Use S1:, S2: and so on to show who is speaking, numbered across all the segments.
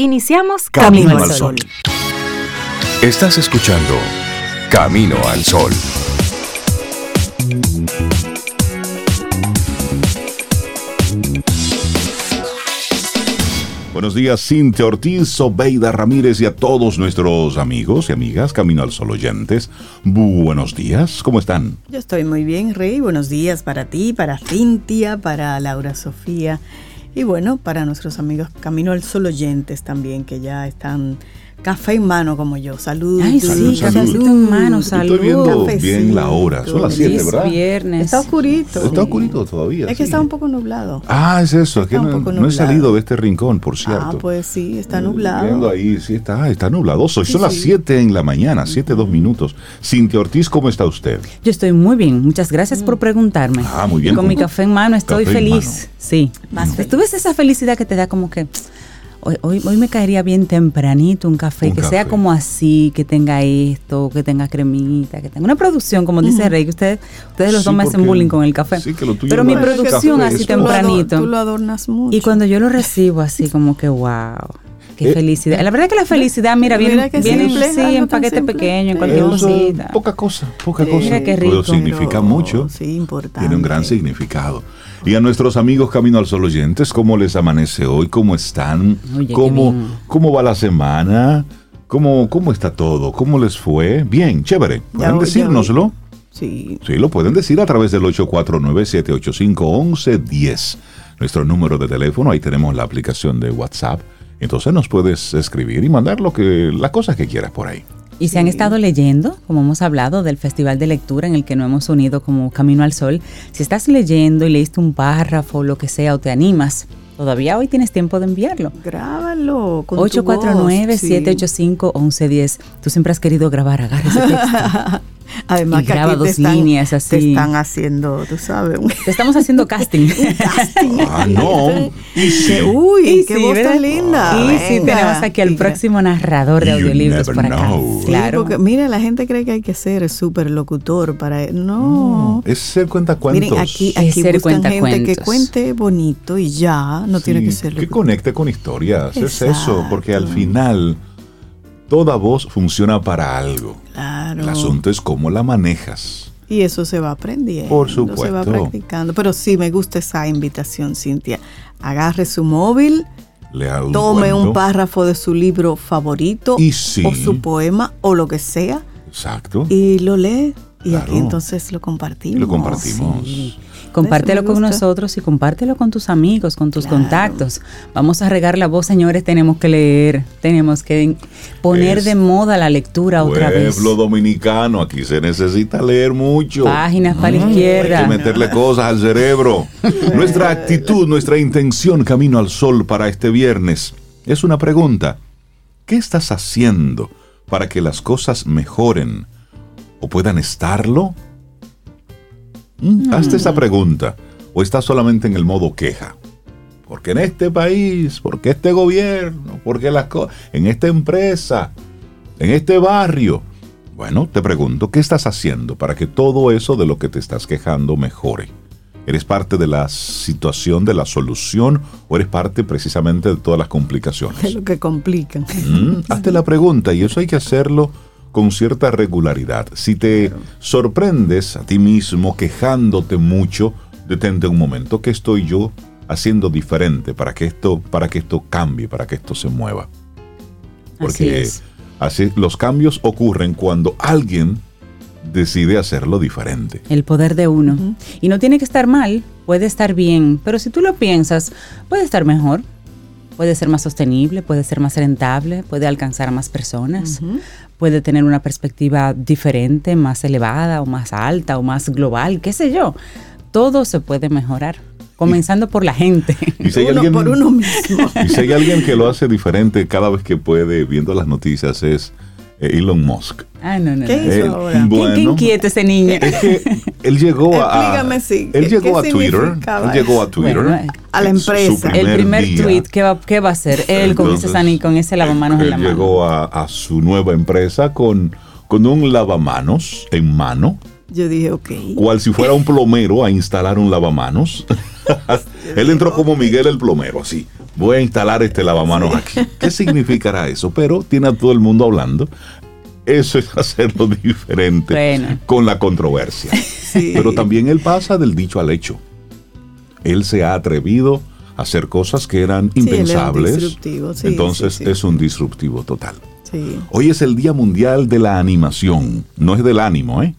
S1: Iniciamos Camino, al Sol.
S2: Estás escuchando Camino al Sol.
S3: Buenos días, Cintia Ortiz, Obeida Ramírez y a todos nuestros amigos y amigas Camino al Sol oyentes. Buenos días, ¿cómo están?
S4: Yo estoy muy bien, Rey. Buenos días para ti, para Cintia, para Laura Sofía y bueno, para nuestros amigos Camino al Sol oyentes también que ya están Café en mano como yo. Salud.
S1: Ay, sí, cafecito en mano, salud.
S3: Estoy viendo bien la hora. Son las 7, ¿verdad?
S1: viernes.
S4: Está oscurito.
S3: Está oscurito todavía.
S4: Es que está un poco nublado.
S3: Ah, es eso. Es que no, he salido de este rincón, por cierto.
S4: Ah, pues sí, está nublado.
S3: Viendo ahí, sí, está, está nublado. Son las 7 en la mañana, 7, 2 minutos. Cintia Ortiz, ¿cómo está usted?
S1: Yo estoy muy bien. Muchas gracias por preguntarme.
S3: Ah, muy bien.
S1: Con mi café en mano estoy feliz. Sí. Más ¿Tú ves esa felicidad que te da como que Hoy, hoy, me caería bien tempranito un café que sea como así, que tenga esto, que tenga cremita, que tenga una producción, como dice Rey, que ustedes, ustedes los dos me hacen bullying con el café. Pero mi producción así tempranito.
S4: Tú lo adornas mucho.
S1: Y cuando yo lo recibo así como que wow. Qué eh, felicidad. La verdad es que la felicidad, mira, viene, viene sí, en paquete pequeño, en cualquier cosita.
S3: Poca cosa, poca cosa.
S1: Mira qué rico.
S3: Pero significa mucho.
S4: Sí, importante.
S3: Tiene un gran significado. Y a nuestros amigos Camino al Sol oyentes, ¿cómo les amanece hoy? ¿Cómo están? ¿Cómo, ¿Cómo va la semana? ¿Cómo, ¿Cómo está todo? ¿Cómo les fue? Bien, chévere. ¿Pueden decírnoslo?
S4: Sí.
S3: Sí, lo pueden decir a través del 849-785-1110. Nuestro número de teléfono, ahí tenemos la aplicación de WhatsApp. Entonces nos puedes escribir y mandar lo que, las cosas que quieras por ahí.
S1: Y se han estado leyendo, como hemos hablado, del Festival de Lectura en el que nos hemos unido como Camino al Sol. Si estás leyendo y leíste un párrafo, lo que sea, o te animas, todavía hoy tienes tiempo de enviarlo.
S4: Grábalo.
S1: 849-785-1110. Tú siempre has querido grabar, agarra ese texto.
S4: Además, que
S1: graba dos líneas así.
S4: Te están haciendo, tú sabes.
S1: Te estamos haciendo casting.
S4: casting.
S3: Ah, no.
S4: Y sí. Uy, qué voz tan linda.
S1: Y sí, tenemos aquí al próximo narrador de audiolibros por acá.
S4: Claro. porque, mira, la gente cree que hay que ser súper locutor para. No.
S3: Es ser cuentacuentos.
S4: Miren, aquí, aquí
S1: ser
S4: buscan gente que cuente bonito y ya, no tiene que ser
S3: locutor. Que conecte con historias. Es eso, porque al final toda voz funciona para algo.
S4: Claro.
S3: El asunto es cómo la manejas.
S4: Y eso se va aprendiendo.
S3: Por supuesto.
S4: Se va practicando. Pero sí, me gusta esa invitación, Cintia. Agarre su móvil,
S3: un
S4: tome un párrafo de su libro favorito o su poema o lo que sea.
S3: Exacto.
S4: Y lo lee y aquí entonces lo compartimos.
S3: Lo compartimos.
S1: Compártelo con nosotros y compártelo con tus amigos, con tus contactos. Vamos a regar la voz, señores. Tenemos que leer, tenemos que poner de moda la lectura otra vez.
S3: Pueblo dominicano, aquí se necesita leer mucho.
S1: Páginas para la izquierda.
S3: Hay que meterle cosas al cerebro. nuestra actitud, nuestra intención camino al sol para este viernes es una pregunta. ¿Qué estás haciendo para que las cosas mejoren o puedan estarlo? Mm. Hazte esa pregunta. ¿O estás solamente en el modo queja? Porque en este país, porque este gobierno, porque las cosas, en esta empresa, en este barrio. Bueno, te pregunto, ¿qué estás haciendo para que todo eso de lo que te estás quejando mejore? ¿Eres parte de la situación, de la solución o eres parte precisamente de todas las complicaciones?
S4: De lo que complican.
S3: Mm, hazte la pregunta y eso hay que hacerlo con cierta regularidad. Si te sorprendes a ti mismo quejándote mucho, detente un momento. ¿Qué estoy yo haciendo diferente para que esto, para que esto cambie, para que esto se mueva? Porque así, los cambios ocurren cuando alguien decide hacerlo diferente.
S1: El poder de uno. Y no tiene que estar mal, puede estar bien, pero si tú lo piensas, puede estar mejor puede ser más sostenible, puede ser más rentable, puede alcanzar a más personas, puede tener una perspectiva diferente, más elevada o más alta o más global, qué sé yo. Todo se puede mejorar. Comenzando por la gente.
S3: Y si hay alguien, por uno mismo. Y si hay alguien que lo hace diferente cada vez que puede, viendo las noticias, es Elon Musk.
S1: Ah, no, no.
S4: ¿Qué hizo
S1: eh,
S4: ahora?
S1: Bueno, ¿Qué, inquieta ese niño?
S3: Es que él llegó a.
S4: Sí.
S3: Él llegó a Twitter. Él llegó a Twitter.
S4: a la empresa.
S1: el primer tweet, ¿qué va, ¿qué va a hacer? Él con ese sani, con ese lavamanos en la mano.
S3: Él llegó a, a, su nueva empresa con, con un lavamanos en mano.
S4: Yo dije, ok.
S3: Cual si fuera un plomero a instalar un lavamanos. él entró como Miguel el plomero, así voy a instalar este lavamanos aquí. ¿Qué significará eso? Pero tiene a todo el mundo hablando. Eso es hacerlo diferente
S1: Bueno.
S3: con la controversia.
S4: Sí.
S3: Pero también él pasa del dicho al hecho. Él se ha atrevido a hacer cosas que eran
S4: Sí,
S3: impensables.
S4: disruptivo, sí,
S3: Entonces es un disruptivo total.
S4: Sí.
S3: Hoy es el Día Mundial de la Animación. No es del ánimo, ¿eh?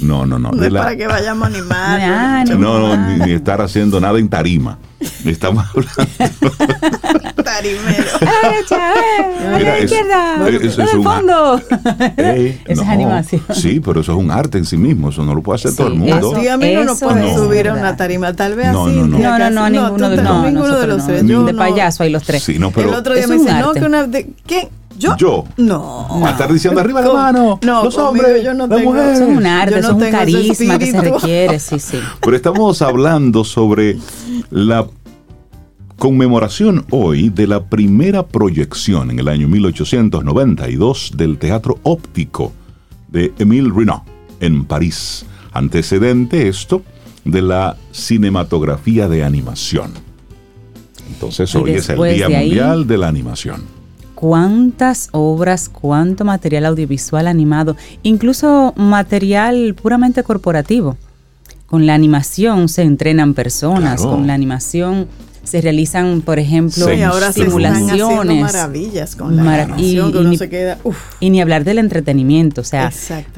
S3: No, no, no.
S4: No
S3: de
S4: es
S3: la-
S4: para que vayamos a animar.
S3: No, no, ni, ni estar haciendo nada en tarima. Estamos hablando.
S4: Tarimero.
S1: derecha, a
S3: Mira,
S1: la
S3: es-
S1: izquierda,
S3: eso es
S1: en el
S3: un-
S1: fondo.
S3: Ey,
S1: Esa es
S3: no.
S1: animación.
S3: Sí, pero eso es un arte en sí mismo. Eso no lo puede hacer todo el mundo.
S1: eso-
S4: mí no nos
S1: Eso
S4: puede
S3: es
S4: subir a una tarima, tal vez
S3: No,
S4: así.
S3: no, no.
S1: No, no, ninguno de no,
S4: ninguno de los
S1: no.
S4: tres. Yo
S1: De payaso hay los tres.
S3: Sí, no, pero
S4: el otro día
S1: es
S4: me dice, no, que una. De, ¿Quién? ¿Yo?
S3: Yo.
S4: No.
S3: a estar diciendo arriba la mano.
S4: no,
S3: los
S4: conmigo
S3: hombres,
S4: yo no
S3: la
S4: tengo-
S3: mujer.
S1: Eso es un arte,
S4: no
S1: es un carisma que se requiere, sí, sí.
S3: Pero estamos hablando sobre la conmemoración hoy de la primera proyección en el año 1892 del Teatro Óptico de Émile Renaud en París. Antecedente esto de la cinematografía de animación. Entonces
S1: Y
S3: hoy es el Día
S1: de ahí-
S3: Mundial de la Animación.
S1: Cuántas obras, cuánto material audiovisual animado, incluso material puramente corporativo. Con la animación se entrenan personas,
S3: Claro.
S1: con la animación se realizan, por ejemplo,
S3: Sí,
S4: ahora
S1: simulaciones.
S4: maravillas con la
S1: Mara- y-
S4: que
S1: y
S4: uno
S1: ni-
S4: se queda, uf,
S1: Y ni hablar del entretenimiento, o sea.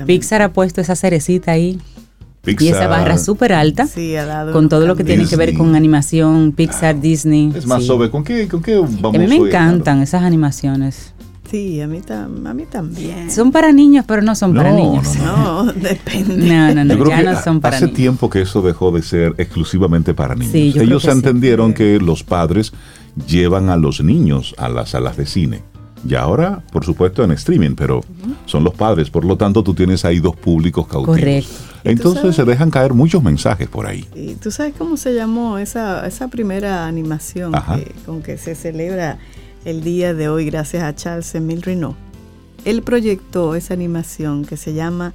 S1: Pixar ha puesto esa cerecita ahí y esa
S3: Pixar,
S1: barra súper alta
S4: sí, ha dado
S1: con todo lo que tiene que ver
S3: Disney.
S1: con animación, Pixar, Disney.
S3: Es más,
S1: sí.
S3: Sobe, ¿con qué, ¿con qué vamos
S1: a mí me
S3: hoy,
S1: encantan esas animaciones.
S4: Sí, a mí, tam- a mí también.
S1: Son para niños, pero no son para
S3: No,
S1: niños.
S3: no,
S4: No, depende.
S1: No, no, no,
S3: Yo creo
S1: ya
S3: que
S1: no son para
S3: hace
S1: niños.
S3: tiempo que eso dejó de ser exclusivamente para niños.
S1: Sí, yo creo
S3: Ellos
S1: que sí.
S3: entendieron que los padres llevan a los niños a las salas de cine. Y ahora, por supuesto, en streaming, pero son los padres. Por lo tanto, tú tienes ahí dos públicos cautivos.
S1: Correcto.
S3: Entonces
S4: sabes?
S3: se dejan caer muchos mensajes por ahí.
S4: ¿Y tú sabes cómo se llamó esa, esa primera animación que- con que se celebra el día de hoy gracias a Charles Emile Renaud? Él proyectó esa animación que se llama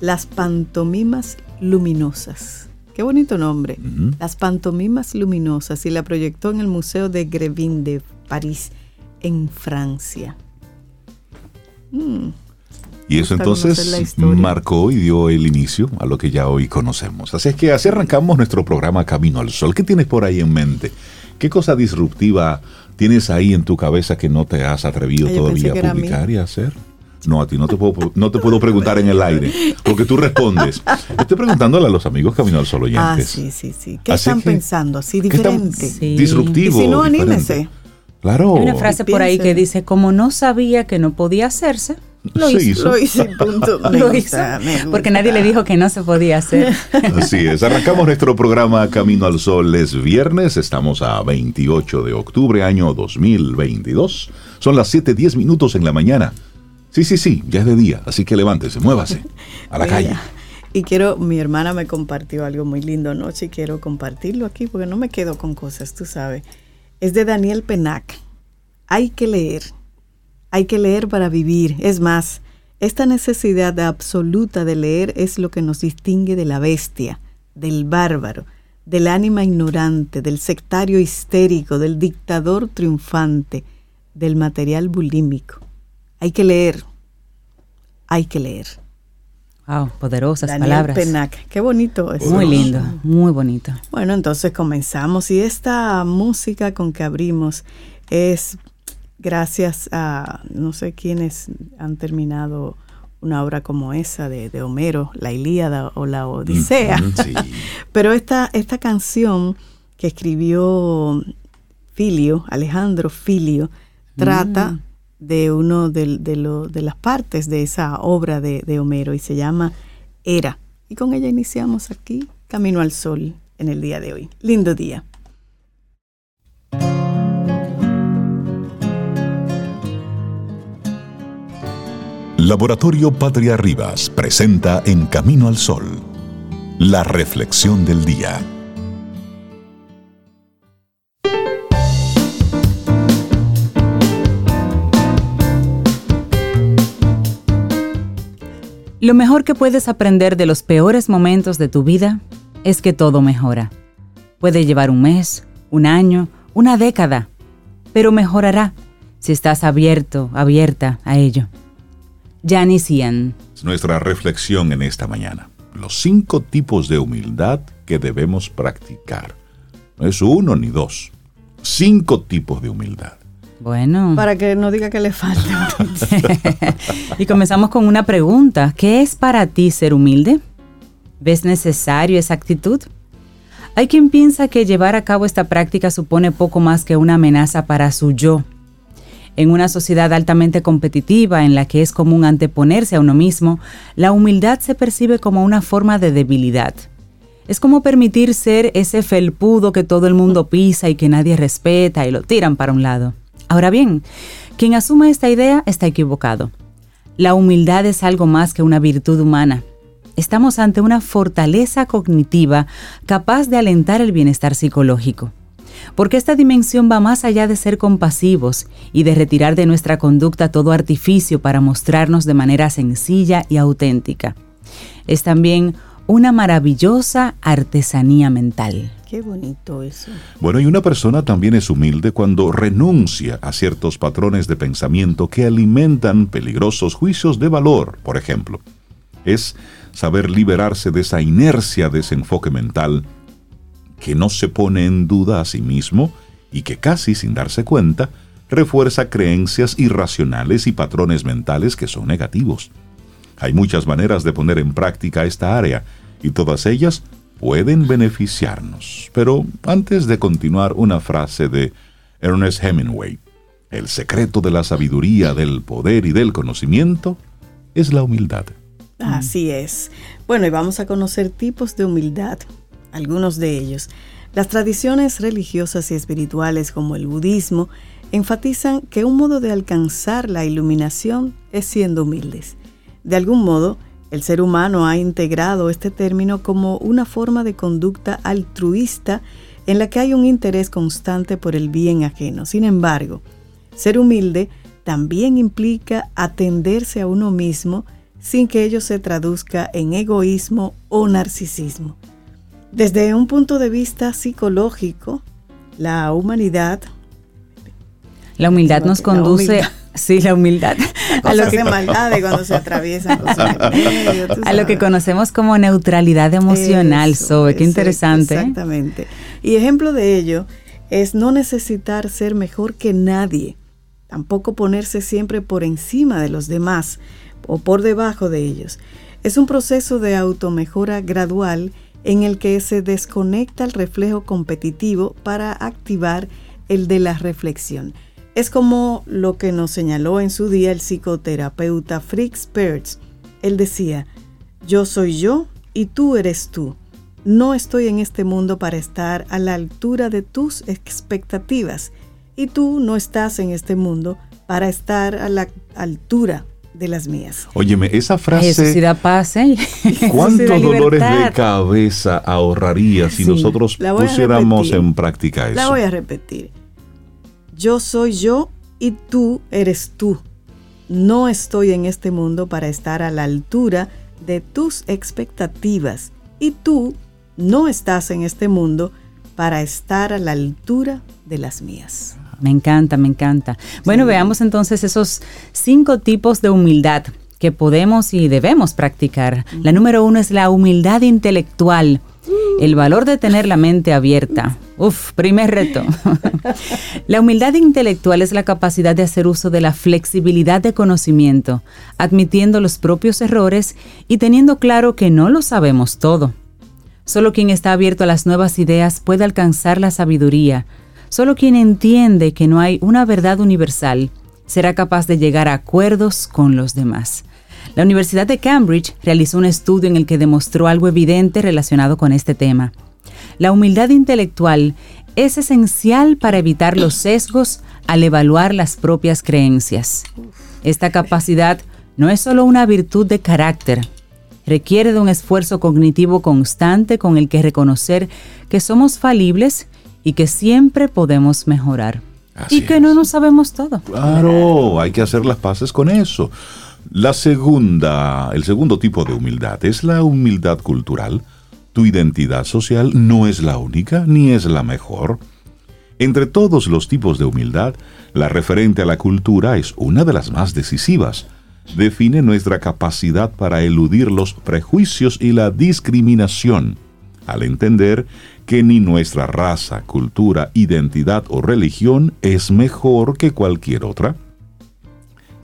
S4: Las pantomimas luminosas. Qué bonito nombre. Las pantomimas luminosas y la proyectó en el Museo de Grevin de París, en Francia. Mm,
S3: Y eso entonces marcó y dio el inicio a lo que ya hoy conocemos. Así es que así arrancamos nuestro programa Camino al Sol. ¿Qué tienes por ahí en mente? ¿Qué cosa disruptiva tienes ahí en tu cabeza que no te has atrevido
S4: yo pensé
S3: todavía a publicar y a hacer? No, a ti no te puedo, no te puedo preguntar en el aire, porque tú respondes. Estoy preguntándole a los amigos Camino al Sol
S4: Ah,
S3: oyentes.
S4: sí, sí, sí. ¿Qué
S3: Así
S4: están
S3: que-
S4: pensando? Así
S3: ¿Qué tan
S4: diferente.
S1: Sí.
S3: Disruptivo.
S4: Y si no,
S3: diferente? Claro.
S1: Hay una frase por ahí que dice, como no sabía que no podía hacerse, lo
S3: Se
S1: hizo.
S3: hizo.
S4: Lo hice, punto. Me
S1: Lo
S4: gusta,
S1: hizo,
S4: me
S1: porque nadie le dijo que no se podía hacer.
S3: Así es, arrancamos nuestro programa Camino al Sol. Es viernes, estamos a 28 de octubre, año 2022. Son las 7:10 minutos en la mañana. Sí, sí, sí, ya es de día, así que levántese, muévase a la
S4: Mira,
S3: calle.
S4: Y quiero, mi hermana me compartió algo muy lindo anoche y quiero compartirlo aquí porque no me quedo con cosas, tú sabes. Es de Daniel Penac. Hay que leer. Hay que leer para vivir. Es más, esta necesidad absoluta de leer es lo que nos distingue de la bestia, del bárbaro, del ánima ignorante, del sectario histérico, del dictador triunfante, del material bulímico. Hay que leer. Hay que leer.
S1: Wow, poderosas
S4: Daniel
S1: palabras.
S4: Penac. Qué bonito es.
S1: Muy lindo, muy bonito.
S4: Bueno, entonces comenzamos y esta música con que abrimos es gracias a no sé quiénes han terminado una obra como esa de, de Homero, la Ilíada o la Odisea.
S3: Mm, sí.
S4: Pero esta, esta canción que escribió Filio, Alejandro Filio, trata de uno de, de lo- de las partes de esa obra de, de Homero y se llama Era. Y con ella iniciamos aquí Camino al Sol en el día de hoy. Lindo día.
S2: Laboratorio Patria Rivas presenta En Camino al Sol, la reflexión del día.
S1: Lo mejor que puedes aprender de los peores momentos de tu vida es que todo mejora. Puede llevar un mes, un año, una década, pero mejorará si estás abierto, abierta a ello. Janice Ian.
S3: Nuestra reflexión en esta mañana. Los cinco tipos de humildad que debemos practicar. No es uno ni dos. Cinco tipos de humildad.
S1: Bueno.
S4: Para que no diga que le falta.
S1: y comenzamos con una pregunta. ¿Qué es para ti ser humilde? ¿Ves necesario esa actitud? Hay quien piensa que llevar a cabo esta práctica supone poco más que una amenaza para su yo. En una sociedad altamente competitiva en la que es común anteponerse a uno mismo, la humildad se percibe como una forma de debilidad. Es como permitir ser ese felpudo que todo el mundo pisa y que nadie respeta y lo tiran para un lado. Ahora bien, quien asume esta idea está equivocado. La humildad es algo más que una virtud humana. Estamos ante una fortaleza cognitiva capaz de alentar el bienestar psicológico. Porque esta dimensión va más allá de ser compasivos y de retirar de nuestra conducta todo artificio para mostrarnos de manera sencilla y auténtica. Es también una maravillosa artesanía mental.
S4: Qué bonito eso.
S3: Bueno, y una persona también es humilde cuando renuncia a ciertos patrones de pensamiento que alimentan peligrosos juicios de valor, por ejemplo. Es saber liberarse de esa inercia de ese enfoque mental que no se pone en duda a sí mismo y que casi sin darse cuenta refuerza creencias irracionales y patrones mentales que son negativos. Hay muchas maneras de poner en práctica esta área y todas ellas pueden beneficiarnos. Pero antes de continuar, una frase de Ernest Hemingway. El secreto de la sabiduría, del poder y del conocimiento es la humildad.
S4: Así es. Bueno, y vamos a conocer tipos de humildad, algunos de ellos. Las tradiciones religiosas y espirituales como el budismo enfatizan que un modo de alcanzar la iluminación es siendo humildes. De algún modo, el ser humano ha integrado este término como una forma de conducta altruista en la que hay un interés constante por el bien ajeno. Sin embargo, ser humilde también implica atenderse a uno mismo sin que ello se traduzca en egoísmo o narcisismo. Desde un punto de vista psicológico, la humanidad...
S1: La humildad nos conduce... Sí, la humildad.
S4: a lo que maldades cuando se atraviesan cosas
S1: A lo que conocemos como neutralidad emocional, Sobe. Qué interesante.
S4: Exactamente. Y ejemplo de ello es no necesitar ser mejor que nadie, tampoco ponerse siempre por encima de los demás o por debajo de ellos. Es un proceso de automejora gradual en el que se desconecta el reflejo competitivo para activar el de la reflexión. Es como lo que nos señaló en su día el psicoterapeuta Fritz Perls. Él decía, yo soy yo y tú eres tú. No estoy en este mundo para estar a la altura de tus expectativas y tú no estás en este mundo para estar a la altura de las mías.
S3: Óyeme, esa frase.
S1: Eso sí da paz, ¿eh?
S3: ¿Cuántos dolores de cabeza ahorraría si nosotros pusiéramos en práctica eso?
S4: La voy a repetir. Yo soy yo y tú eres tú. No estoy en este mundo para estar a la altura de tus expectativas y tú no estás en este mundo para estar a la altura de las mías.
S1: Me encanta, me encanta. Bueno, veamos entonces esos cinco tipos de humildad que podemos y debemos practicar. La número uno es la humildad intelectual, el valor de tener la mente abierta. Uf, primer reto. la humildad intelectual es la capacidad de hacer uso de la flexibilidad de conocimiento, admitiendo los propios errores y teniendo claro que no lo sabemos todo. Solo quien está abierto a las nuevas ideas puede alcanzar la sabiduría, Solo quien entiende que no hay una verdad universal será capaz de llegar a acuerdos con los demás. La Universidad de Cambridge realizó un estudio en el que demostró algo evidente relacionado con este tema. La humildad intelectual es esencial para evitar los sesgos al evaluar las propias creencias. Esta capacidad no es solo una virtud de carácter, requiere de un esfuerzo cognitivo constante con el que reconocer que somos falibles y que siempre podemos mejorar. y que no nos sabemos todo.
S3: Claro, hay que hacer las paces con eso. La segunda, el segundo tipo de humildad es la humildad cultural. Tu identidad social no es la única ni es la mejor. Entre todos los tipos de humildad, la referente a la cultura es una de las más decisivas. Define nuestra capacidad para eludir los prejuicios y la discriminación, al entender que ni nuestra raza, cultura, identidad o religión es mejor que cualquier otra.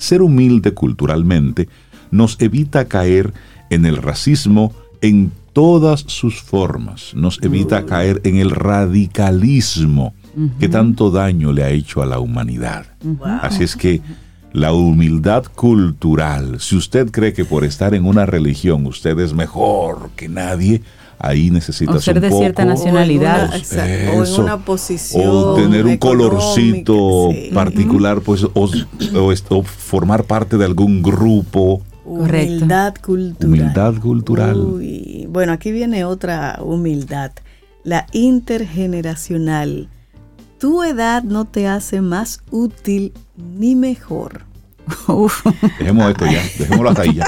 S3: Ser humilde culturalmente nos evita caer en el racismo en todas sus formas, nos evita caer en el radicalismo que tanto daño le ha hecho a la humanidad. Así es que la humildad cultural, si usted cree que por estar en una religión usted es mejor que nadie, ahí necesitas
S1: ser de cierta nacionalidad.
S4: o, en una posición
S3: o tener un colorcito particular pues o, formar parte de algún grupo.
S4: Humildad cultural.
S3: Humildad cultural.
S4: Bueno aquí viene otra humildad la intergeneracional. Tu edad no te hace más útil ni mejor
S3: Dejemos esto ya, dejémoslo hasta ahí ya.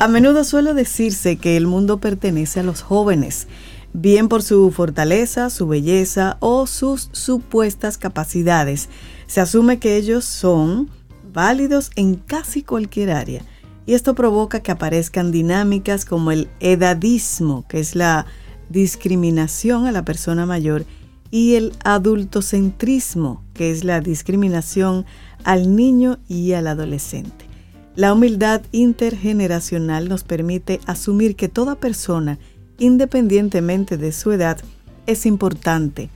S4: A menudo suele decirse que el mundo pertenece a los jóvenes, bien por su fortaleza, su belleza o sus supuestas capacidades. Se asume que ellos son válidos en casi cualquier área. Y esto provoca que aparezcan dinámicas como el edadismo, que es la discriminación a la persona mayor, y el adultocentrismo, que es la discriminación al niño y al adolescente. La humildad intergeneracional nos permite asumir que toda persona, independientemente de su edad, es importante,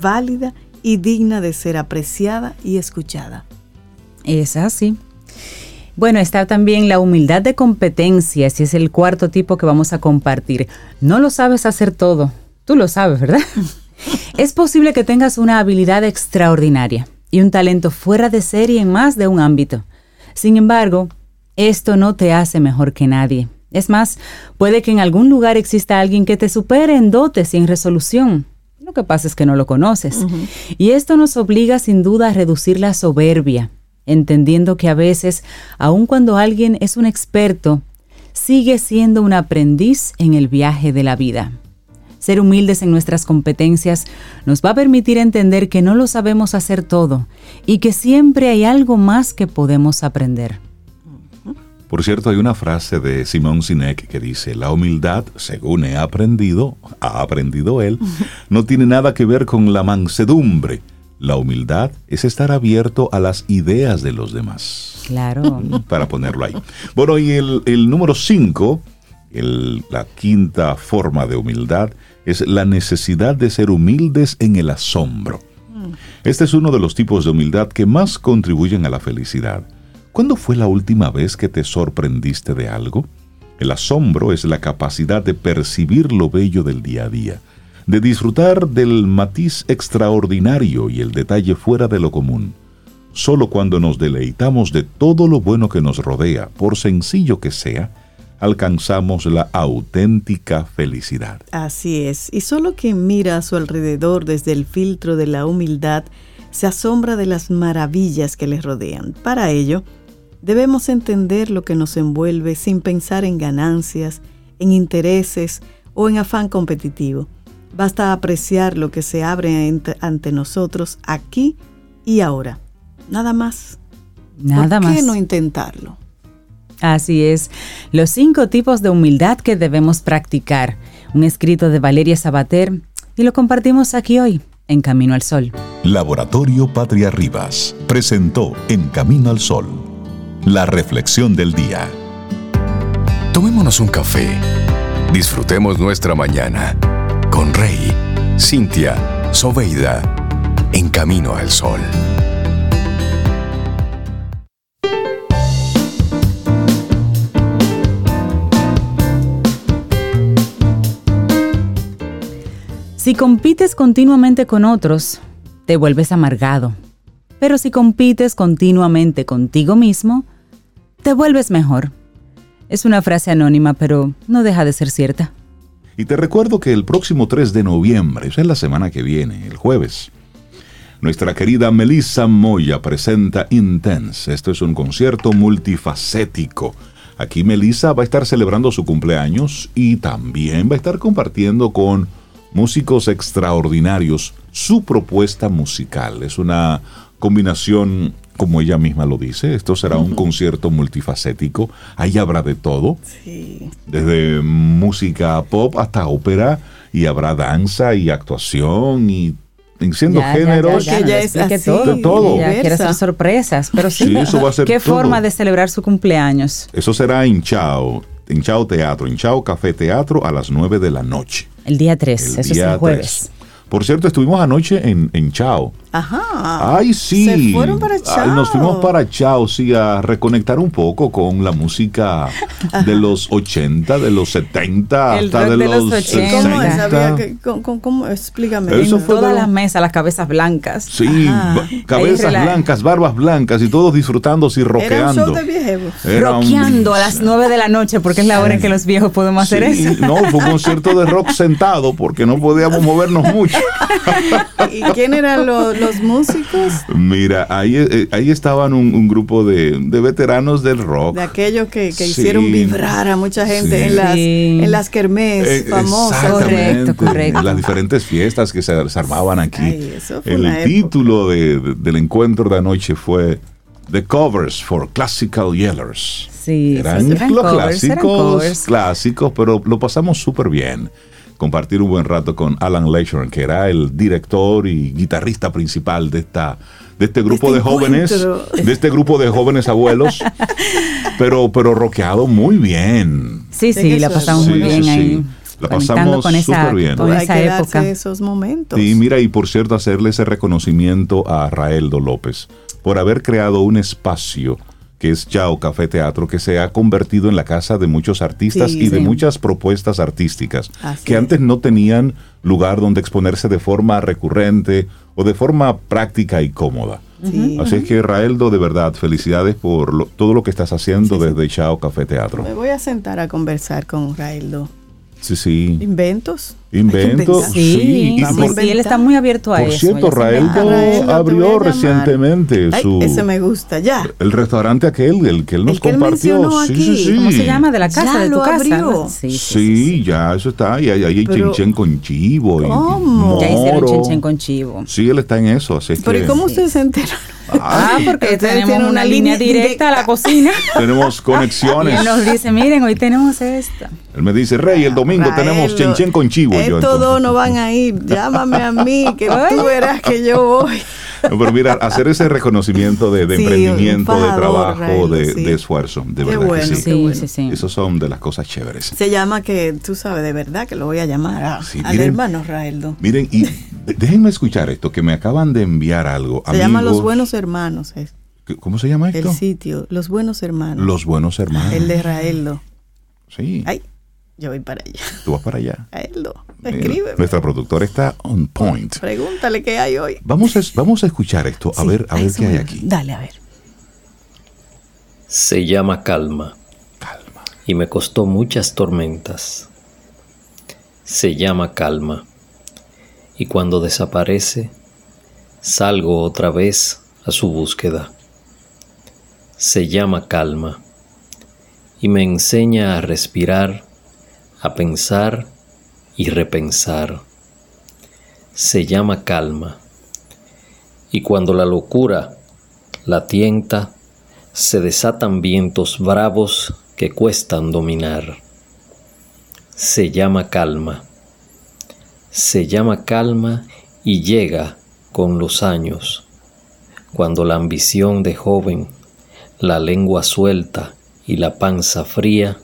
S4: válida y digna de ser apreciada y escuchada.
S1: Es así. Bueno, está también la humildad de competencia, si es el cuarto tipo que vamos a compartir. No lo sabes hacer todo. Tú lo sabes, ¿verdad? es posible que tengas una habilidad extraordinaria y un talento fuera de serie en más de un ámbito. Sin embargo, esto no te hace mejor que nadie. Es más, puede que en algún lugar exista alguien que te supere en dotes y en resolución. Lo que pasa es que no lo conoces. Y esto nos obliga sin duda a reducir la soberbia, entendiendo que a veces, aun cuando alguien es un experto, sigue siendo un aprendiz en el viaje de la vida. Ser humildes en nuestras competencias nos va a permitir entender que no lo sabemos hacer todo y que siempre hay algo más que podemos aprender.
S3: Por cierto, hay una frase de Simón Sinek que dice, la humildad, según he aprendido, ha aprendido él, no tiene nada que ver con la mansedumbre. La humildad es estar abierto a las ideas de los demás.
S1: Claro.
S3: Para ponerlo ahí. Bueno, y el, el número 5, la quinta forma de humildad, es la necesidad de ser humildes en el asombro. Este es uno de los tipos de humildad que más contribuyen a la felicidad. ¿Cuándo fue la última vez que te sorprendiste de algo? El asombro es la capacidad de percibir lo bello del día a día, de disfrutar del matiz extraordinario y el detalle fuera de lo común. Solo cuando nos deleitamos de todo lo bueno que nos rodea, por sencillo que sea, alcanzamos la auténtica felicidad.
S4: Así es, y solo quien mira a su alrededor desde el filtro de la humildad se asombra de las maravillas que les rodean. Para ello, debemos entender lo que nos envuelve sin pensar en ganancias, en intereses o en afán competitivo. Basta apreciar lo que se abre ante nosotros aquí y ahora. Nada más.
S1: Nada
S4: ¿Por
S1: qué
S4: no intentarlo?
S1: Así es, los cinco tipos de humildad que debemos practicar. Un escrito de Valeria Sabater y lo compartimos aquí hoy, en Camino al Sol.
S2: Laboratorio Patria Rivas presentó En Camino al Sol, la reflexión del día.
S5: Tomémonos un café, disfrutemos nuestra mañana con Rey, Cintia, Soveida, en Camino al Sol.
S1: Si compites continuamente con otros, te vuelves amargado. Pero si compites continuamente contigo mismo, te vuelves mejor. Es una frase anónima, pero no deja de ser cierta.
S3: Y te recuerdo que el próximo 3 de noviembre, es la semana que viene, el jueves, nuestra querida Melissa Moya presenta Intense. Esto es un concierto multifacético. Aquí Melissa va a estar celebrando su cumpleaños y también va a estar compartiendo con músicos extraordinarios su propuesta musical. Es una combinación, como ella misma lo dice, esto será un concierto multifacético, ahí habrá de todo,
S4: Sí.
S3: desde música pop hasta ópera, y habrá danza y actuación y en siendo
S1: Ya, ya,
S3: géneros.
S1: ya, ya,
S4: ya es así,
S1: todo.
S3: De todo.
S1: Quiere
S4: diversa.
S1: hacer sorpresas, pero sí.
S3: Sí, eso va a ser
S1: ¿Qué
S3: todo.
S1: forma de celebrar su cumpleaños?
S3: Eso será en Chao, en Chao Teatro, en Chao Café Teatro a las 9 de la noche.
S1: El día 3,
S3: El
S1: eso es
S3: día
S1: el jueves.
S3: 3. Por cierto, estuvimos anoche en, en Chao.
S4: Ajá.
S3: Ay, sí.
S4: Se fueron para
S3: Ay,
S4: Chao.
S3: nos fuimos para Chao, sí, a reconectar un poco con la música de los 80, de los 70,
S1: El
S3: hasta
S1: rock
S3: de
S1: de los
S3: los
S1: 80.
S4: ¿Cómo es?
S3: 60.
S4: Había que- cómo- cómo- cómo? Explícame.
S3: Eso
S1: en todas las mesas, las cabezas blancas.
S3: Sí,
S4: Ajá.
S3: cabezas blancas, barbas blancas y todos disfrutándose y
S4: Era un show de viejos.
S3: Era un-
S1: Rockeando a las 9 de la noche, porque es la hora en que los viejos podemos hacer
S3: Sí,
S1: eso.
S3: No, fue un concierto de rock sentado porque no podíamos movernos mucho.
S4: ¿Y quién eran lo- los músicos?
S3: Mira, ahí, eh, ahí estaban un, un grupo de, de veteranos del rock.
S4: De aquellos que, que
S3: Sí.
S4: hicieron vibrar a mucha gente
S3: Sí.
S4: en las,
S1: Sí.
S4: en las kermés
S3: Eh,
S4: famosas.
S1: Correcto, correcto.
S3: en Las diferentes fiestas que se, se armaban aquí.
S4: Ay, eso fue
S3: El
S4: una
S3: título de- de- del encuentro de anoche fue The Covers for Classical Yellers.
S1: Sí,
S3: Eran
S1: sí, eran
S3: los
S1: covers, eran
S3: clásicos,
S1: covers.
S3: clásicos, pero lo pasamos súper bien. Compartir un buen rato con Alan Lashorn, que era el director y guitarrista principal de esta de este grupo
S4: este
S3: de jóvenes,
S4: encuentro.
S3: de este grupo de jóvenes abuelos, pero pero rockeado muy bien.
S1: Sí,
S4: ¿De
S1: sí, la pasamos muy bien
S3: sí,
S1: ahí.
S3: sí. La pasamos
S1: con
S3: súper bien.
S1: con
S4: Hay
S1: esa
S4: que
S1: época.
S4: esos momentos.
S3: Y mira, y por cierto, hacerle ese reconocimiento a Raeldo López por haber creado un espacio que es Chao Café Teatro, que se ha convertido en la casa de muchos artistas
S4: Sí,
S3: y de muchas propuestas artísticas
S4: Así
S3: que
S4: es.
S3: antes no tenían lugar donde exponerse de forma recurrente o de forma práctica y cómoda.
S4: Sí.
S3: Así es que Raeldo, de verdad, felicidades por lo- todo lo que estás haciendo desde Chao Café Teatro.
S4: Me voy a sentar a conversar con Raeldo.
S3: Sí, sí.
S4: ¿Inventos?
S3: Inventos.
S1: Sí,
S3: Sí, y por-
S1: sí, él está muy abierto a
S3: Por
S1: eso.
S3: cierto,
S1: ella se
S3: Raeldo
S1: inventa.
S4: Raeldo, te voy a
S3: abrió recientemente
S4: Ay,
S3: su
S4: ese me gusta, ya.
S3: el restaurante aquel, el que él nos
S4: El que él
S3: compartió.
S4: mencionó
S3: sí,
S4: aquí.
S3: sí, sí.
S1: ¿Cómo se llama? De la casa,
S4: Ya
S1: de tu
S4: lo
S1: casa.
S4: abrió.
S1: ¿no? Sí,
S3: Sí,
S1: sí, sí,
S3: ya, eso está. Y ahí hay chinchen con chivo. y
S4: ¿Cómo?
S1: Ya hicieron
S3: moro.
S1: chinchen con chivo.
S3: Sí, él está en eso, así
S4: Pero ¿y
S3: que
S4: cómo ustedes se enteraron?
S1: Ah, porque
S4: Ustedes
S1: tenemos
S4: tienen
S1: una,
S4: una
S1: línea directa a la cocina.
S3: tenemos conexiones.
S1: él nos dice, miren, hoy tenemos esto.
S3: Él me dice, Rey, el domingo tenemos
S4: Raeldo,
S3: chinchen con chivo.
S4: Estos dos no van a ir. Llámame a mí, que tú verás que yo voy.
S3: No, pero mira, hacer ese reconocimiento de, de
S4: Sí,
S3: emprendimiento, de trabajo, de,
S4: sí.
S3: de esfuerzo, de
S4: Qué
S3: verdad
S4: bueno,
S3: que sí.
S4: qué
S1: Sí,
S4: bueno.
S1: sí, sí.
S3: Esos son de las cosas chéveres.
S4: Se llama que, tú sabes, de verdad que lo voy a llamar a-
S3: Sí,
S4: al
S3: miren.
S4: hermano Raeldo.
S3: Miren, y déjenme escuchar esto, que me acaban de enviar algo.
S4: Se llama Los
S3: Amigos,
S4: Buenos Hermanos, es
S3: ¿qué- ¿Cómo se llama
S4: el
S3: esto?
S4: sitio. Los Buenos Hermanos.
S3: Los buenos hermanos.
S4: El de Raeldo.
S3: Sí,
S4: Ay, yo voy para allá.
S3: tú vas para allá.
S4: Raeldo,
S3: Mira,
S4: escríbeme.
S3: Nuestra productora está on point.
S4: Pregúntale qué hay hoy.
S3: Vamos a, vamos a escuchar esto, a
S4: Sí,
S3: ver, a ver qué hay aquí.
S4: Dale, a ver.
S6: Se llama calma
S3: Calma.
S6: y me costó muchas tormentas. Se llama calma y cuando desaparece salgo otra vez a su búsqueda. Se llama calma y me enseña a respirar, a pensar y repensar. Se llama calma y cuando la locura la tienta, se desatan vientos bravos que cuestan dominar. Se llama calma. Se llama calma y llega con los años, cuando la ambición de joven, la lengua suelta y la panza fría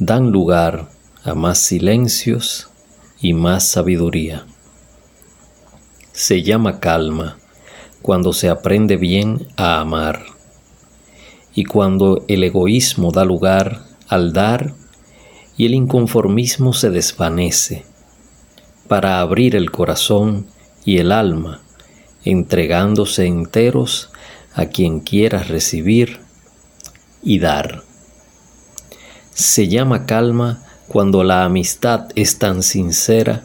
S6: dan lugar a más silencios y más sabiduría. Se llama calma cuando se aprende bien a amar y cuando el egoísmo da lugar al dar y el inconformismo se desvanece para abrir el corazón y el alma, entregándose enteros a quien quiera recibir y dar. Se llama calma cuando la amistad es tan sincera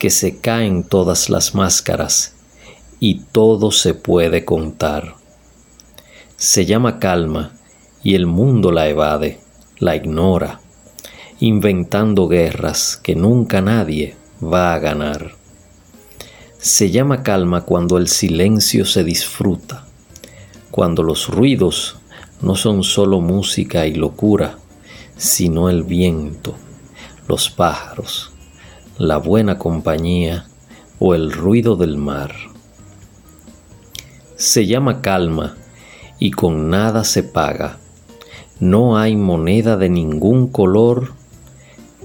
S6: que se caen todas las máscaras y todo se puede contar. Se llama calma y el mundo la evade, la ignora, inventando guerras que nunca nadie va a ganar. Se llama calma cuando el silencio se disfruta, cuando los ruidos no son solo música y locura, sino el viento, los pájaros, la buena compañía o el ruido del mar. Se llama calma y con nada se paga. No hay moneda de ningún color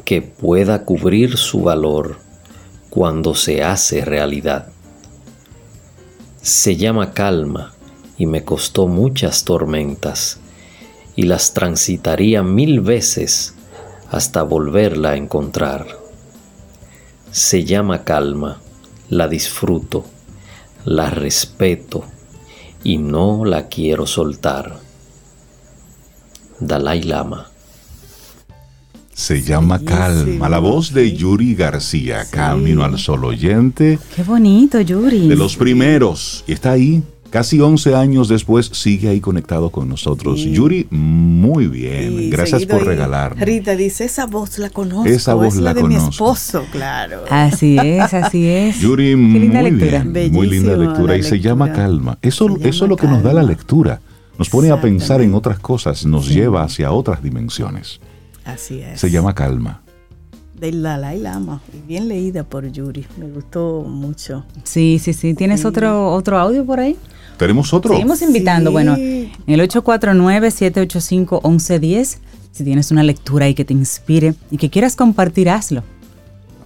S6: que pueda cubrir su valor cuando se hace realidad. Se llama calma y me costó muchas tormentas y las transitaría mil veces hasta volverla a encontrar. Se llama calma, la disfruto, la respeto y no la quiero soltar. Dalai Lama.
S3: Se llama Calma, la voz de Yuri García, Camino al Sol oyente.
S1: Qué bonito, Yuri.
S3: De los primeros. Y está ahí, casi 11 años después, sigue ahí conectado con nosotros. Yuri, muy bien. Gracias por regalarnos.
S4: Rita dice, esa voz la conozco.
S3: Esa voz
S4: es
S3: la
S4: de
S3: conozco.
S4: mi esposo, claro.
S1: Así es, así es.
S3: Yuri,
S1: Qué
S3: muy
S1: linda lectura.
S3: bien. Muy linda lectura.
S4: la
S3: Y se llama. Calma. Eso,
S4: llama
S3: eso es lo que nos da la lectura. Nos pone a pensar en otras cosas, nos lleva hacia otras dimensiones.
S4: Así es.
S3: Se llama Calma.
S4: Del Dalai Lama. Y bien leída por Yuri. Me gustó mucho.
S1: Sí, sí, sí. ¿Tienes otro, otro audio por ahí?
S3: ¿Tenemos otro?
S1: Seguimos invitando,
S4: Sí.
S1: bueno, en el 849-785-1110, si tienes una lectura ahí que te inspire y que quieras compartir, hazlo.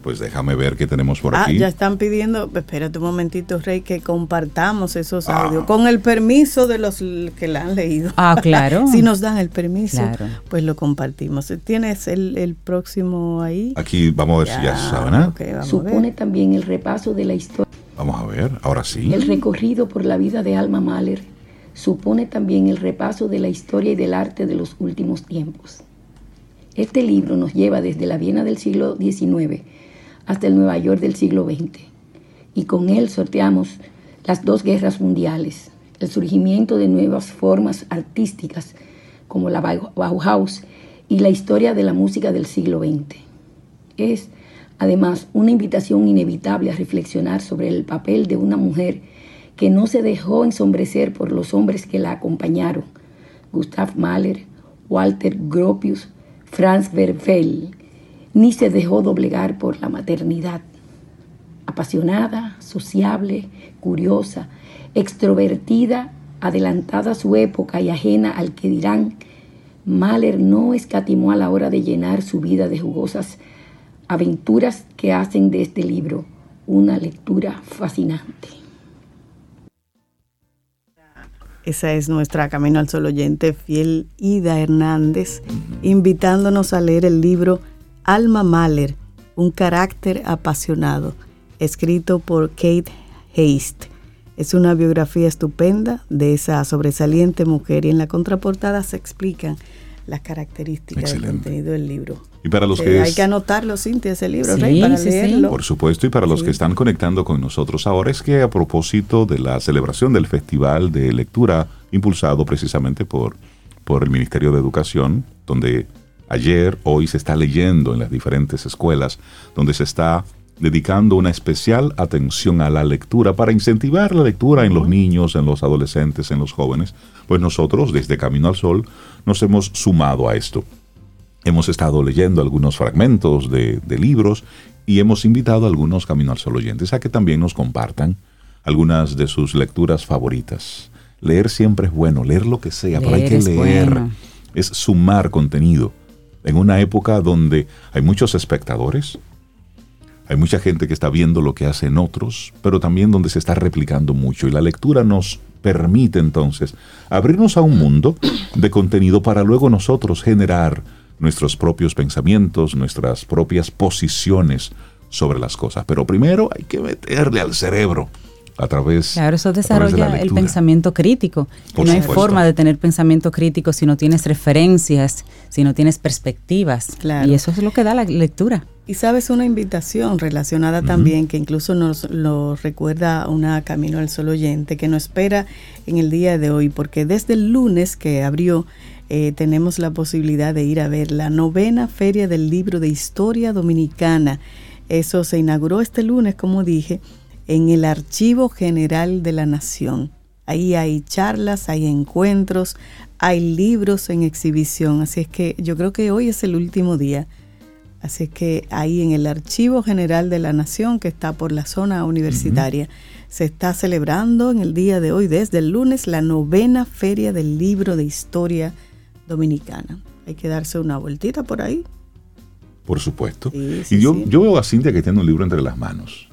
S3: Pues déjame ver qué tenemos por
S4: Ah,
S3: aquí.
S4: ya están pidiendo, espérate un momentito, Rey, que compartamos esos
S3: Ah.
S4: audios con el permiso de los que la han leído.
S1: Ah, claro.
S4: si nos dan el permiso,
S1: Claro.
S4: pues lo compartimos. ¿Tienes el, el próximo ahí?
S3: Aquí vamos a ver si ya saben,
S4: ok, vamos a
S7: Supone
S4: ver.
S7: también el repaso de la historia,
S3: Vamos a ver, ahora sí.
S7: el recorrido por la vida de Alma Mahler. Supone también el repaso de la historia y del arte de los últimos tiempos. Este libro nos lleva desde la Viena del siglo XIX hasta el Nueva York del siglo XX. Y con él sorteamos las dos guerras mundiales, el surgimiento de nuevas formas artísticas como la Bau- Bauhaus y la historia de la música del siglo XX. Es, además, una invitación inevitable a reflexionar sobre el papel de una mujer que no se dejó ensombrecer por los hombres que la acompañaron, Gustav Mahler, Walter Gropius, Franz Werfel, ni se dejó doblegar por la maternidad. Apasionada, sociable, curiosa, extrovertida, adelantada a su época y ajena al que dirán, Mahler no escatimó a la hora de llenar su vida de jugosas aventuras que hacen de este libro una lectura fascinante.
S4: Esa es nuestra Camino al Sol oyente fiel Ida Hernández, invitándonos a leer el libro Alma Mahler, un carácter apasionado, escrito por Kate Haste. Es una biografía estupenda de esa sobresaliente mujer y en la contraportada se explican las características del
S3: Excelente.
S4: contenido del libro.
S3: Y para los
S4: Eh,
S3: que
S4: hay que anotarlo, Cintia, ese libro,
S1: Sí,
S4: Rey, para
S1: sí, sí.
S4: leerlo.
S3: Por supuesto, y para los
S4: Sí.
S3: que están conectando con nosotros ahora es que a propósito de la celebración del Festival de Lectura, impulsado precisamente por, por el Ministerio de Educación, donde ayer, hoy se está leyendo en las diferentes escuelas, donde se está dedicando una especial atención a la lectura para incentivar la lectura en los niños, en los adolescentes, en los jóvenes, pues nosotros desde Camino al Sol nos hemos sumado a esto. Hemos estado leyendo algunos fragmentos de, de libros y hemos invitado a algunos Camino al Sol oyentes a que también nos compartan algunas de sus lecturas favoritas. Leer siempre es bueno, leer lo que sea, pero hay que leer.
S1: bueno.
S3: Es sumar contenido. En una época donde hay muchos espectadores, hay mucha gente que está viendo lo que hacen otros, pero también donde se está replicando mucho. Y la lectura nos permite entonces abrirnos a un mundo de contenido para luego nosotros generar nuestros propios pensamientos, nuestras propias posiciones sobre las cosas. Pero primero hay que meterle al cerebro a través,
S1: Claro, eso
S3: a través de la
S1: desarrolla el pensamiento crítico.
S3: Por
S1: Y no hay
S3: supuesto.
S1: forma de tener pensamiento crítico si no tienes referencias, si no tienes perspectivas.
S4: Claro.
S1: Y eso es lo que da la lectura.
S4: Y sabes, una invitación relacionada también, que incluso nos lo recuerda una Camino al Sol oyente, que nos espera en el día de hoy, porque desde el lunes que abrió, eh, tenemos la posibilidad de ir a ver la novena Feria del Libro de Historia Dominicana. Eso se inauguró este lunes, como dije, en el Archivo General de la Nación. Ahí hay charlas, hay encuentros, hay libros en exhibición, así es que yo creo que hoy es el último día. Así es que ahí en el Archivo General de la Nación, que está por la zona universitaria, se está celebrando en el día de hoy, desde el lunes, la novena Feria del Libro de Historia Dominicana. Hay que darse una vueltita por ahí.
S3: Por supuesto. y yo, yo veo a Cintia que tiene un libro entre las manos.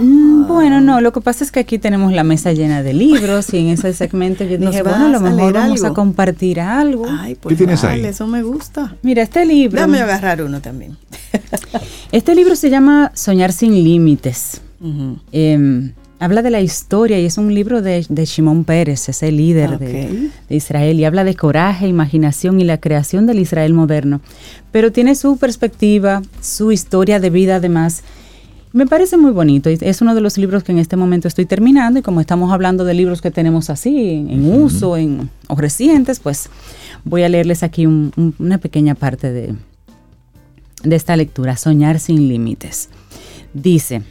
S1: Mm, bueno, no, lo que pasa es que aquí tenemos la mesa llena de libros y en ese segmento yo dije, bueno, a lo mejor vamos a compartir algo.
S4: Ay, pues ¿Qué tienes ahí? Eso me gusta.
S1: Mira, este libro.
S4: Déjame agarrar uno también.
S1: este libro se llama Soñar sin límites. Em, habla de la historia y es un libro de, de Shimon Pérez, ese líder de, de, Israel, y habla de coraje, imaginación y la creación del Israel moderno. Pero tiene su perspectiva, su historia de vida además me parece muy bonito. Es uno de los libros que en este momento estoy terminando y como estamos hablando de libros que tenemos así, en, uso en, o recientes, pues voy a leerles aquí una pequeña parte de, de esta lectura, Soñar sin Límites. Dice,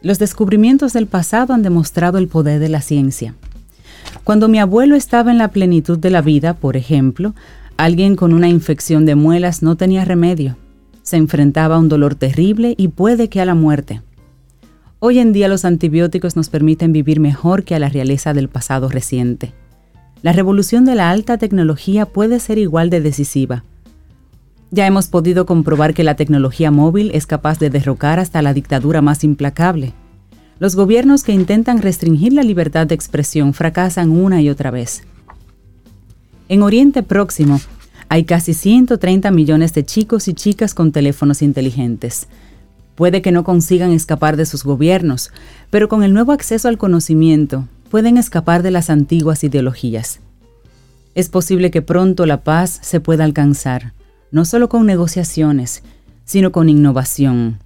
S1: los descubrimientos del pasado han demostrado el poder de la ciencia. Cuando mi abuelo estaba en la plenitud de la vida, por ejemplo, alguien con una infección de muelas no tenía remedio se enfrentaba a un dolor terrible y puede que a la muerte. Hoy en día los antibióticos nos permiten vivir mejor que a la realeza del pasado reciente. La revolución de la alta tecnología puede ser igual de decisiva. Ya hemos podido comprobar que la tecnología móvil es capaz de derrocar hasta la dictadura más implacable. Los gobiernos que intentan restringir la libertad de expresión fracasan una y otra vez. En Oriente Próximo, hay casi 130 millones de chicos y chicas con teléfonos inteligentes. Puede que no consigan escapar de sus gobiernos, pero con el nuevo acceso al conocimiento pueden escapar de las antiguas ideologías. Es posible que pronto la paz se pueda alcanzar, no solo con negociaciones, sino con innovación.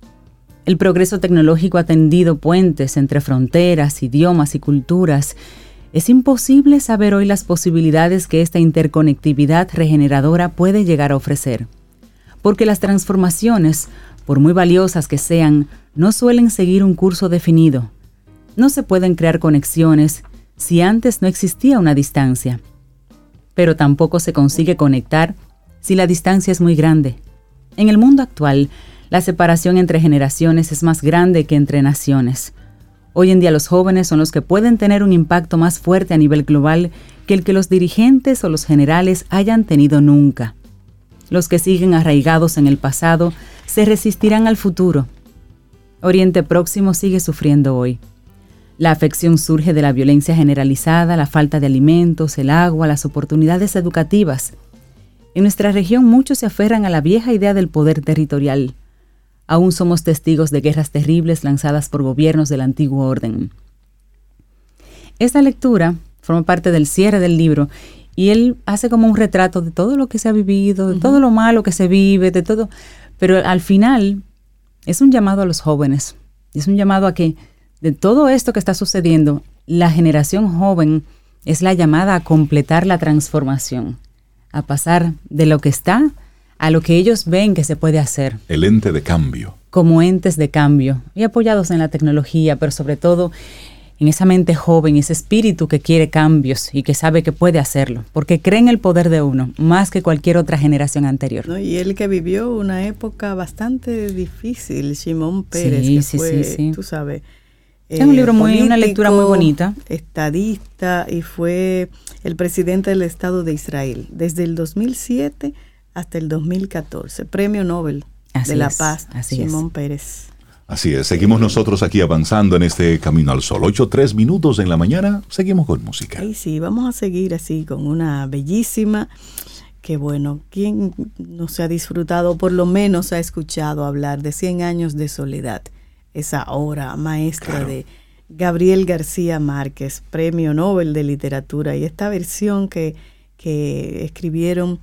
S1: El progreso tecnológico ha tendido puentes entre fronteras, idiomas y culturas es imposible saber hoy las posibilidades que esta interconectividad regeneradora puede llegar a ofrecer, porque las transformaciones, por muy valiosas que sean, no suelen seguir un curso definido. No se pueden crear conexiones si antes no existía una distancia, pero tampoco se consigue conectar si la distancia es muy grande. En el mundo actual, la separación entre generaciones es más grande que entre naciones. Hoy en día los jóvenes son los que pueden tener un impacto más fuerte a nivel global que el que los dirigentes o los generales hayan tenido nunca. Los que siguen arraigados en el pasado se resistirán al futuro. Oriente Próximo sigue sufriendo hoy. La afección surge de la violencia generalizada, la falta de alimentos, el agua, las oportunidades educativas. En nuestra región muchos se aferran a la vieja idea del poder territorial. Aún somos testigos de guerras terribles lanzadas por gobiernos del antiguo orden. Esta lectura forma parte del cierre del libro y él hace como un retrato de todo lo que se ha vivido, de todo lo malo que se vive, de todo. Pero al final es un llamado a los jóvenes, es un llamado a que de todo esto que está sucediendo, la generación joven es la llamada a completar la transformación, a pasar de lo que está a lo que ellos ven que se puede hacer.
S3: El ente de cambio.
S1: Como entes de cambio y apoyados en la tecnología, pero sobre todo en esa mente joven, ese espíritu que quiere cambios y que sabe que puede hacerlo, porque cree en el poder de uno, más que cualquier otra generación anterior.
S4: Y él que vivió una época bastante difícil, Simón Pérez, sí, sí, fue, sí, tú sabes.
S1: Es un libro muy, una lectura muy bonita.
S4: Estadista y fue el presidente del Estado de Israel desde el 2007 hasta el 2014. Premio Nobel de la Paz, Simón Pérez.
S3: Así es, seguimos nosotros aquí avanzando en este camino al sol. Ocho, tres minutos en la mañana, seguimos con música.
S4: Sí, sí, vamos a seguir así con una bellísima, que bueno, quien no se ha disfrutado, por lo menos ha escuchado hablar de 100 años de soledad, esa obra maestra de Gabriel García Márquez, Premio Nobel de Literatura, y esta versión que, que escribieron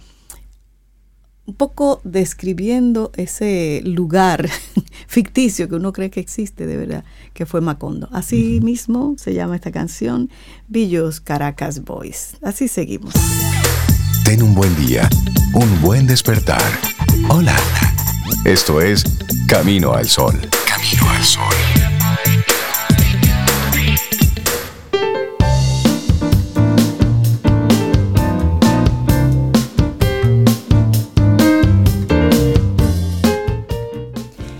S4: un poco describiendo ese lugar ficticio que uno cree que existe de verdad, que fue Macondo. Así mismo se llama esta canción, Villos Caracas Boys. Así seguimos.
S5: Ten un buen día, un buen despertar. Hola. Esto es Camino al Sol. Camino al Sol.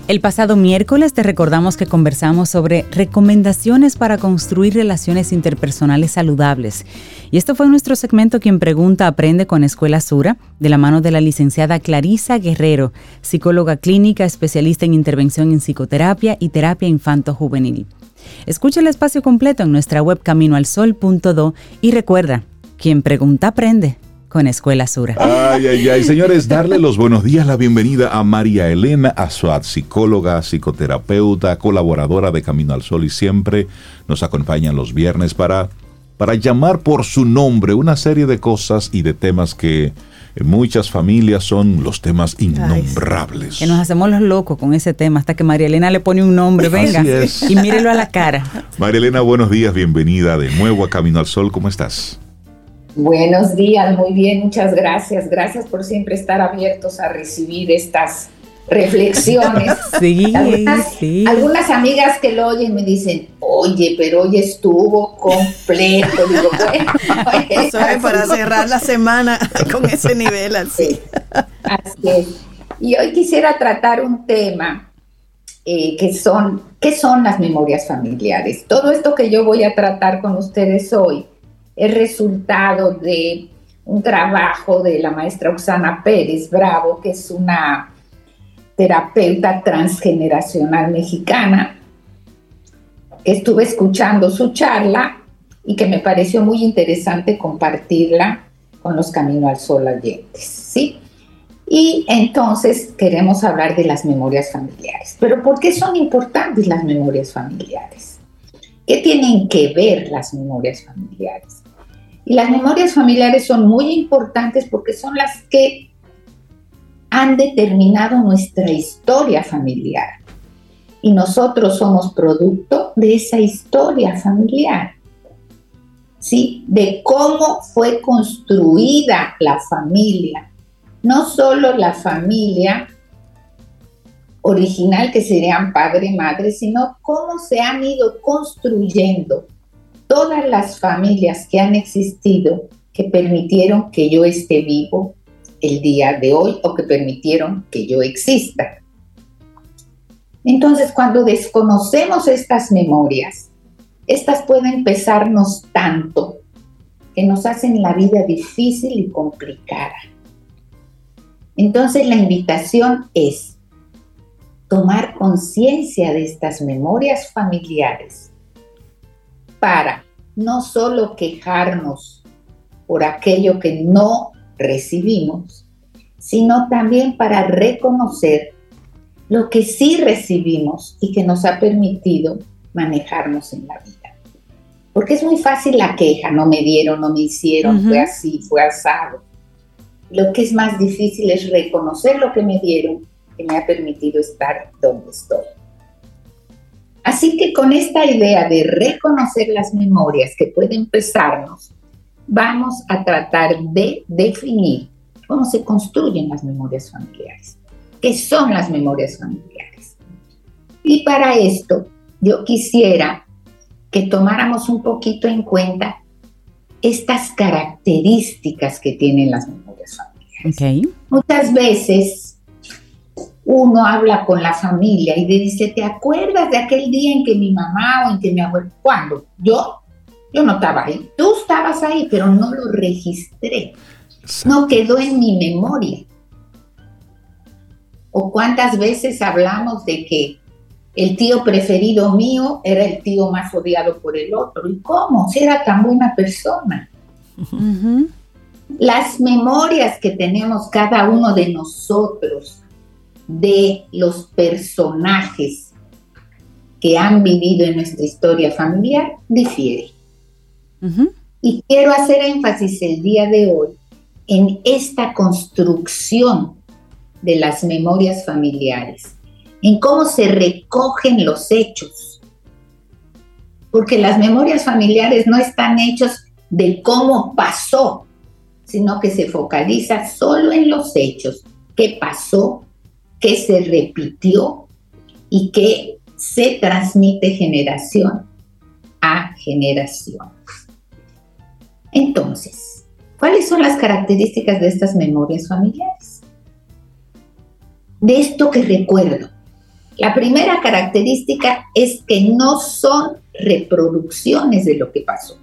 S1: El pasado miércoles te recordamos que conversamos sobre recomendaciones para construir relaciones interpersonales saludables. Y esto fue nuestro segmento Quien Pregunta Aprende con Escuela Sura, de la mano de la licenciada Clarisa Guerrero, psicóloga clínica, especialista en intervención en psicoterapia y terapia infanto-juvenil. Escucha el espacio completo en nuestra web caminoalsol.do y recuerda, quien pregunta aprende con Escuela Sura.
S3: Ay, ay, ay, señores, darle los buenos días, la bienvenida a María Elena Azuad, psicóloga, psicoterapeuta, colaboradora de Camino al Sol y siempre nos acompaña los viernes para, para llamar por su nombre una serie de cosas y de temas que en muchas familias son los temas innombrables.
S1: que nos hacemos los locos con ese tema hasta que María Elena le pone un nombre, venga, y mírelo a la cara.
S3: María Elena, buenos días, bienvenida de nuevo a Camino al Sol, ¿cómo estás?
S8: Buenos días, muy bien, muchas gracias. Gracias por siempre estar abiertos a recibir estas reflexiones.
S1: Sí,
S8: sí. algunas amigas que lo oyen me dicen, oye, pero hoy estuvo completo. Digo, bueno,
S4: para cerrar la semana con ese nivel así.
S8: Así es. Y hoy quisiera tratar un tema eh, que son, ¿qué son las memorias familiares? Todo esto que yo voy a tratar con ustedes hoy es resultado de un trabajo de la maestra Oxana Pérez Bravo, que es una terapeuta transgeneracional mexicana. Estuve escuchando su charla y que me pareció muy interesante compartirla con los Camino al Sol oyentes, ¿sí? Y entonces queremos hablar de las memorias familiares. Pero ¿por qué son importantes las memorias familiares? ¿Qué tienen que ver las memorias familiares? Y las memorias familiares son muy importantes porque son las que han determinado nuestra historia familiar. Y nosotros somos producto de esa historia familiar. ¿Sí? De cómo fue construida la familia. No solo la familia original que serían padre y madre, sino cómo se han ido construyendo todas las familias que han existido que permitieron que yo esté vivo el día de hoy o que permitieron que yo exista. Entonces, cuando desconocemos estas memorias, estas pueden pesarnos tanto que nos hacen la vida difícil y complicada. Entonces, la invitación es tomar conciencia de estas memorias familiares para no solo quejarnos por aquello que no recibimos, sino también para reconocer lo que sí recibimos y que nos ha permitido manejarnos en la vida. Porque es muy fácil la queja, no me dieron, no me hicieron, fue así, fue asado. Lo que es más difícil es reconocer lo que me dieron, que me ha permitido estar donde estoy. Así que con esta idea de reconocer las memorias que pueden pesarnos, vamos a tratar de definir cómo se construyen las memorias familiares, qué son las memorias familiares. Y para esto yo quisiera que tomáramos un poquito en cuenta estas características que tienen las memorias familiares. Muchas veces uno habla con la familia y le dice, ¿te acuerdas de aquel día en que mi mamá o en que mi abuelo? ¿Cuándo? Yo, yo no estaba ahí. Tú estabas ahí, pero no lo registré. No quedó en mi memoria. O cuántas veces hablamos de que el tío preferido mío era el tío más odiado por el otro. ¿Y cómo? Si era tan buena persona. Las memorias que tenemos cada uno de nosotros de los personajes que han vivido en nuestra historia familiar difiere. Y quiero hacer énfasis el día de hoy en esta construcción de las memorias familiares, en cómo se recogen los hechos. Porque las memorias familiares no están hechos de cómo pasó, sino que se focaliza solo en los hechos, qué pasó, que se repitió y que se transmite generación a generación. Entonces, ¿cuáles son las características de estas memorias familiares? De esto que recuerdo, La primera característica es que no son reproducciones de lo que pasó.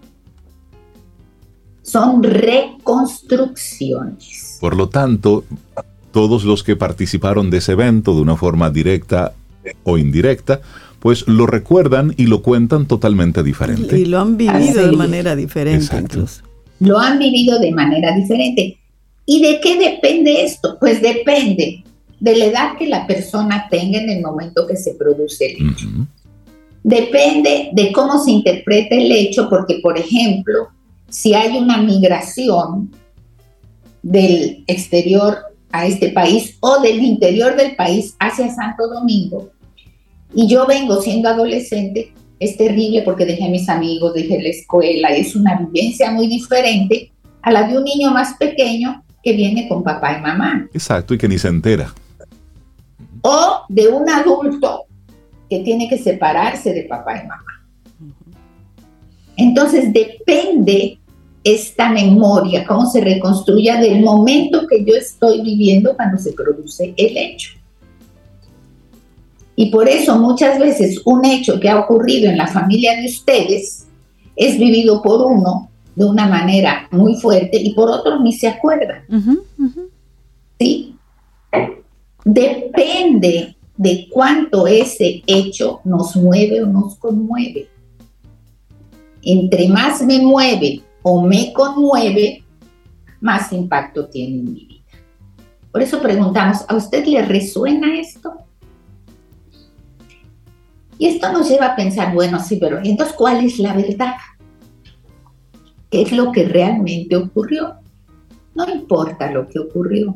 S8: Son reconstrucciones.
S3: Por lo tanto, todos los que participaron de ese evento de una forma directa o indirecta, pues lo recuerdan y lo cuentan totalmente diferente.
S4: Y lo han vivido de manera diferente
S3: Exacto.
S4: incluso.
S8: Lo han vivido de manera diferente. ¿Y de qué depende esto? Pues depende de la edad que la persona tenga en el momento que se produce el hecho. Depende de cómo se interpreta el hecho, porque, por ejemplo, si hay una migración del exterior a este país o del interior del país hacia Santo Domingo, y yo vengo siendo adolescente, es terrible porque dejé a mis amigos, dejé la escuela, y es una vivencia muy diferente a la de un niño más pequeño que viene con papá y mamá
S3: Exacto, y que ni se entera.
S8: o de un adulto que tiene que separarse de papá y mamá. Entonces depende esta memoria, cómo se reconstruya del momento que yo estoy viviendo cuando se produce el hecho. Y por eso muchas veces un hecho que ha ocurrido en la familia de ustedes es vivido por uno de una manera muy fuerte y por otro ni se acuerdan.
S1: Ujú.
S8: ¿sí? Depende de cuánto ese hecho nos mueve o nos conmueve. Entre más me mueve o me conmueve, más impacto tiene en mi vida. Por eso preguntamos, ¿a usted le resuena esto? Y esto nos lleva a pensar, bueno, sí, pero entonces, ¿cuál es la verdad? ¿Qué es lo que realmente ocurrió? No importa lo que ocurrió,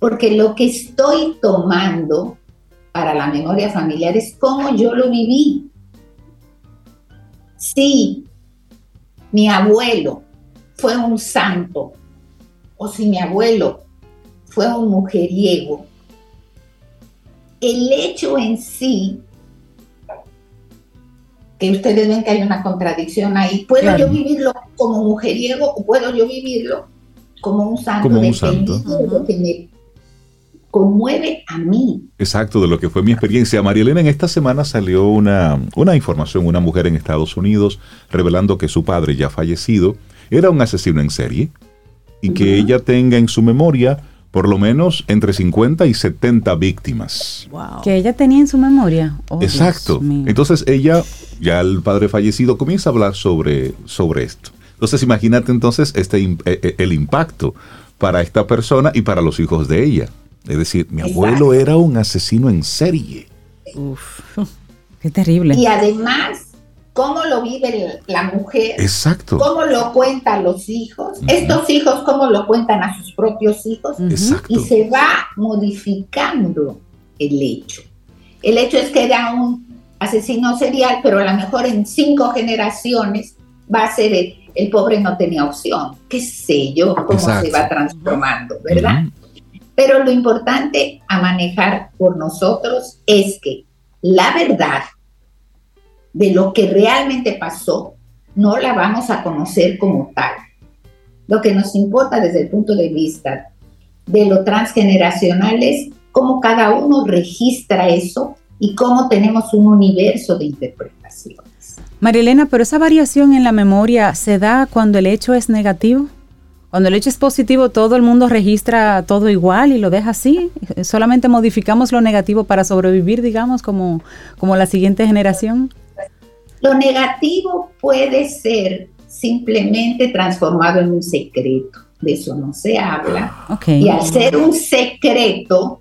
S8: porque lo que estoy tomando para la memoria familiar es cómo yo lo viví. Si mi abuelo fue un santo o si mi abuelo fue un mujeriego, el hecho en sí, que ustedes ven que hay una contradicción ahí, ¿puedo
S1: Claro.
S8: yo vivirlo como mujeriego o puedo yo vivirlo como un santo?
S3: Como un santo.
S8: que me conmueve a mí.
S3: Exacto, de lo que fue mi experiencia. María Elena, en esta semana salió una, una información, una mujer en Estados Unidos revelando que su padre, ya fallecido, era un asesino en serie y que ella tenga en su memoria por lo menos entre 50 y 70 víctimas.
S4: Wow.
S1: Que ella tenía en su memoria. Oh,
S3: Exacto. Entonces ella, ya el padre fallecido, comienza a hablar sobre, sobre esto. Entonces imagínate entonces este, eh, eh, el impacto para esta persona y para los hijos de ella. Es decir, mi
S8: Exacto.
S3: abuelo era un asesino en serie.
S4: Uf.
S1: Qué terrible.
S8: Y además, cómo lo vive la mujer,
S3: Exacto.
S8: cómo lo cuentan los hijos, estos hijos cómo lo cuentan a sus propios hijos.
S3: Exacto.
S8: y se va modificando el hecho. El hecho es que era un asesino serial, pero a lo mejor en cinco generaciones va a ser el, el pobre no tenía opción. ¿Qué sé yo? ¿Cómo
S3: Exacto.
S8: se va transformando, verdad? Pero lo importante a manejar por nosotros es que la verdad de lo que realmente pasó no la vamos a conocer como tal. Lo que nos importa desde el punto de vista de lo transgeneracional es cómo cada uno registra eso y cómo tenemos un universo de interpretaciones.
S1: María Elena, pero esa variación en la memoria se da cuando el hecho es negativo. Cuando el hecho es positivo, todo el mundo registra todo igual y lo deja así. Solamente modificamos lo negativo para sobrevivir, digamos, como, como la siguiente generación.
S8: Lo negativo puede ser simplemente transformado en un secreto. De eso no se habla.
S1: Ok.
S8: Y al ser un secreto,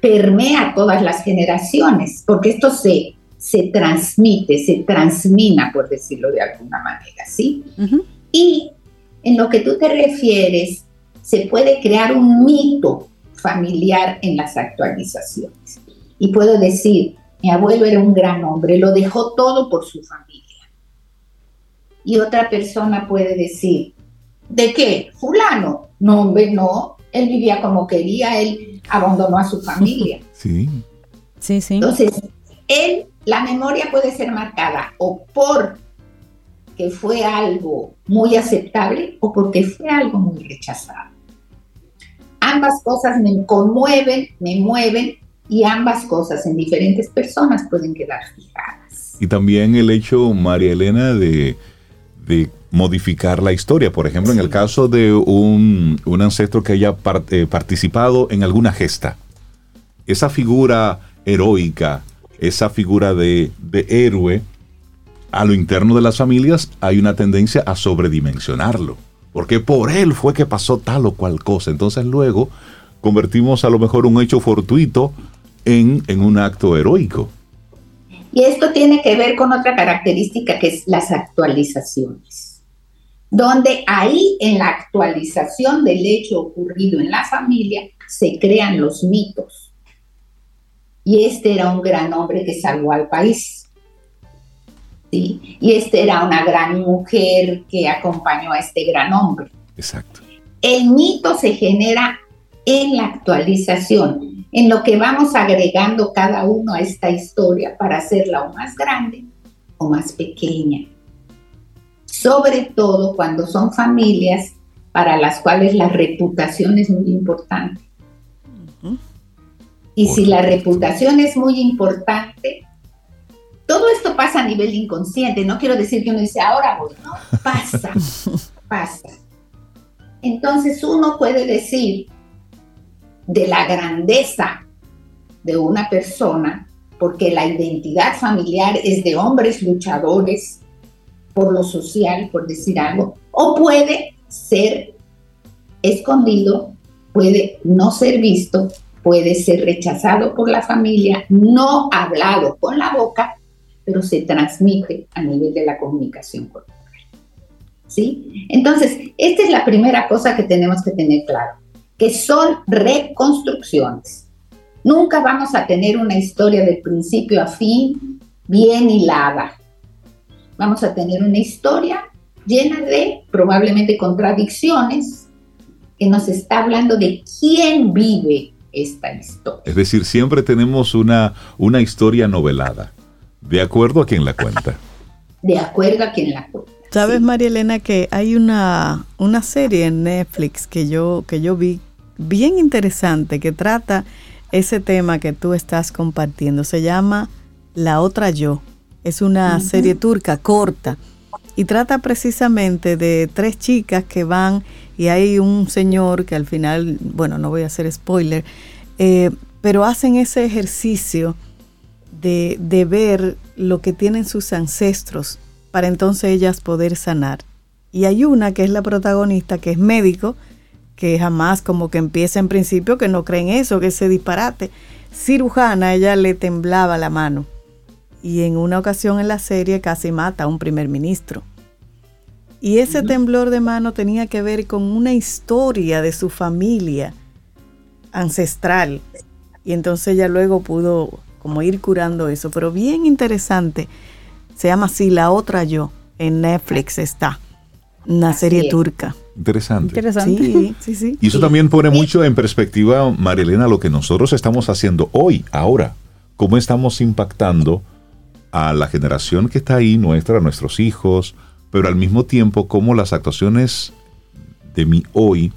S8: permea todas las generaciones, porque esto se, se transmite, se transmina, por decirlo de alguna manera, ¿sí?
S1: Ujú.
S8: Y en lo que tú te refieres, se puede crear un mito familiar en las actualizaciones. Y puedo decir, mi abuelo era un gran hombre, lo dejó todo por su familia. Y otra persona puede decir, ¿de qué? Fulano. No, hombre, no. Él vivía como quería, él abandonó a su familia.
S3: Sí.
S1: Sí, sí.
S8: Entonces, él, la memoria puede ser marcada o por que fue algo muy aceptable o porque fue algo muy rechazado. Ambas cosas me conmueven, me mueven, y ambas cosas en diferentes personas pueden quedar fijadas.
S3: Y también el hecho, María Elena, de, de modificar la historia. Por ejemplo, en el caso de un, un ancestro que haya eh, participado en alguna gesta, esa figura heroica, esa figura de, de héroe, a lo interno de las familias hay una tendencia a sobredimensionarlo. Porque por él fue que pasó tal o cual cosa. Entonces luego convertimos a lo mejor un hecho fortuito en, en un acto heroico.
S8: Y esto tiene que ver con otra característica que es las actualizaciones, donde ahí en la actualización del hecho ocurrido en la familia se crean los mitos. Y este era un gran hombre que salvó al país. ¿Sí? Y este era una gran mujer que acompañó a este gran hombre.
S3: Exacto.
S8: El mito se genera en la actualización, en lo que vamos agregando cada uno a esta historia para hacerla o más grande o más pequeña. Sobre todo cuando son familias para las cuales la reputación es muy importante. Y si la reputación es muy importante, todo esto pasa a nivel inconsciente. No quiero decir que uno dice, ahora voy, no, pasa, pasa. Entonces uno puede decir, de la grandeza de una persona, porque la identidad familiar es de hombres luchadores por lo social, por decir algo, o puede ser escondido, puede no ser visto, puede ser rechazado por la familia, no hablado con la boca, pero se transmite a nivel de la comunicación corporal. ¿Sí? Entonces, esta es la primera cosa que tenemos que tener claro que son reconstrucciones. Nunca vamos a tener una historia de principio a fin bien hilada. Vamos a tener una historia llena de probablemente contradicciones que nos está hablando de quién vive esta historia.
S3: Es decir, siempre tenemos una, una historia novelada, de acuerdo a quien la cuenta.
S8: De acuerdo a quien la cuenta.
S4: Sabes, María Elena, que hay una, una serie en Netflix que yo, que yo vi bien interesante que trata ese tema que tú estás compartiendo. Se llama La otra yo. Es una serie turca corta y trata precisamente de tres chicas que van y hay un señor que al final, bueno, no voy a hacer spoiler, eh, pero hacen ese ejercicio de, de ver lo que tienen sus ancestros para entonces ellas poder sanar. Y hay una que es la protagonista, que es médico, que jamás como que empieza en principio que no creen eso, que ese disparate. Cirujana, ella le temblaba la mano y en una ocasión en la serie casi mata a un primer ministro. Y ese temblor de mano tenía que ver con una historia de su familia ancestral. Y entonces ella luego pudo como ir curando eso. Pero bien interesante. Se llama así La Otra Yo. En Netflix está. Una serie turca.
S3: Interesante.
S4: Interesante. Sí, sí, sí.
S3: Y eso también pone mucho en perspectiva, Marilena, lo que nosotros estamos haciendo hoy, ahora. Cómo estamos impactando a la generación que está ahí, nuestra, a nuestros hijos, pero al mismo tiempo cómo las actuaciones de mi hoy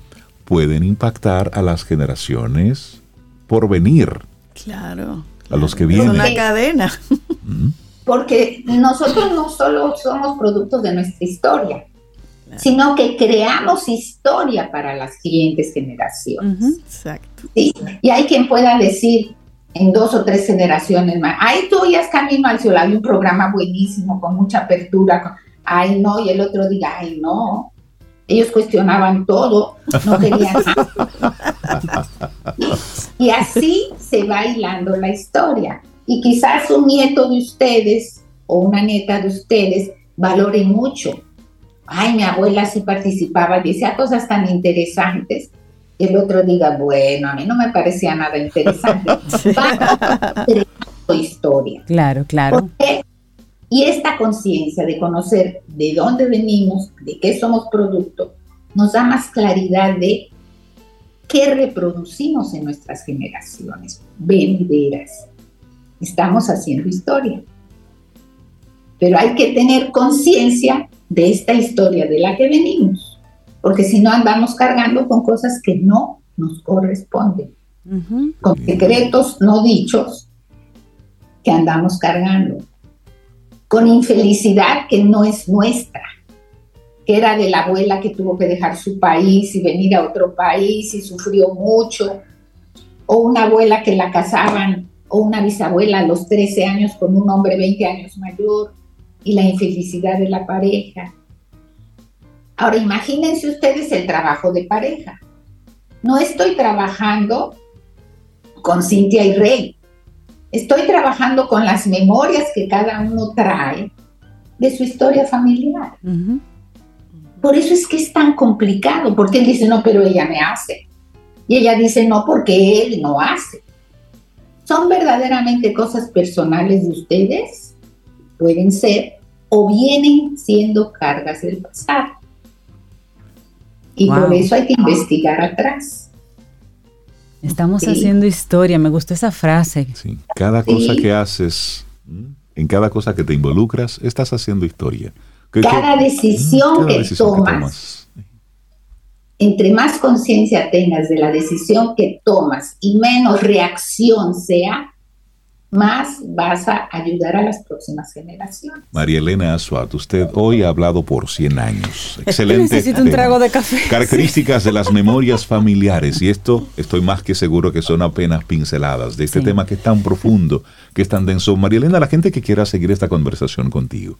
S3: pueden impactar a las generaciones por venir.
S4: Claro.
S3: A los que vienen.
S4: Es una cadena.
S8: Porque nosotros no solo somos productos de nuestra historia, sino que creamos historia para las siguientes generaciones.
S4: exacto.
S8: Y hay quien pueda decir en dos o tres generaciones más, ay, tú ya es camino al cielo, hay un programa buenísimo, con mucha apertura, ay, no, y el otro diga, ay, no. Ellos cuestionaban todo, no querían nada. y así se va hilando la historia. Y quizás un nieto de ustedes o una nieta de ustedes valore mucho ay, mi abuela sí participaba, decía cosas tan interesantes, y el otro diga, bueno, a mí no me parecía nada interesante. historia.
S1: Claro, claro.
S8: Y esta conciencia de conocer de dónde venimos, de qué somos producto, nos da más claridad de qué reproducimos en nuestras generaciones venideras. Estamos haciendo historia. Pero hay que tener conciencia de esta historia de la que venimos, porque si no andamos cargando con cosas que no nos corresponden. con secretos no dichos que andamos cargando, con infelicidad que no es nuestra, que era de la abuela que tuvo que dejar su país y venir a otro país y sufrió mucho, o una abuela que la casaban, o una bisabuela a los 13 años con un hombre 20 años mayor, y la infelicidad de la pareja. Ahora imagínense ustedes el trabajo de pareja. No estoy trabajando con Cintia y Rey. Estoy trabajando con las memorias que cada uno trae de su historia familiar. Por eso es que es tan complicado, porque él dice, no, pero ella me hace. Y ella dice, no, porque él no hace. ¿Son verdaderamente cosas personales de ustedes? Pueden ser, o vienen siendo cargas del pasado. Y por eso hay que investigar atrás.
S1: Estamos haciendo historia, me gustó esa frase.
S3: Sí, cada cosa que haces, en cada cosa que te involucras, estás haciendo historia.
S8: Cada decisión, que, tomas, entre más conciencia tengas de la decisión que tomas y menos reacción sea, más vas a ayudar a las próximas generaciones.
S3: María Elena Azuat, usted hoy ha hablado por 100 años. Excelente.
S1: Necesito un trago de café.
S3: Características de las memorias familiares. Y esto estoy más que seguro que son apenas pinceladas de este tema que es tan profundo, que es tan denso. María Elena, la gente que quiera seguir esta conversación contigo.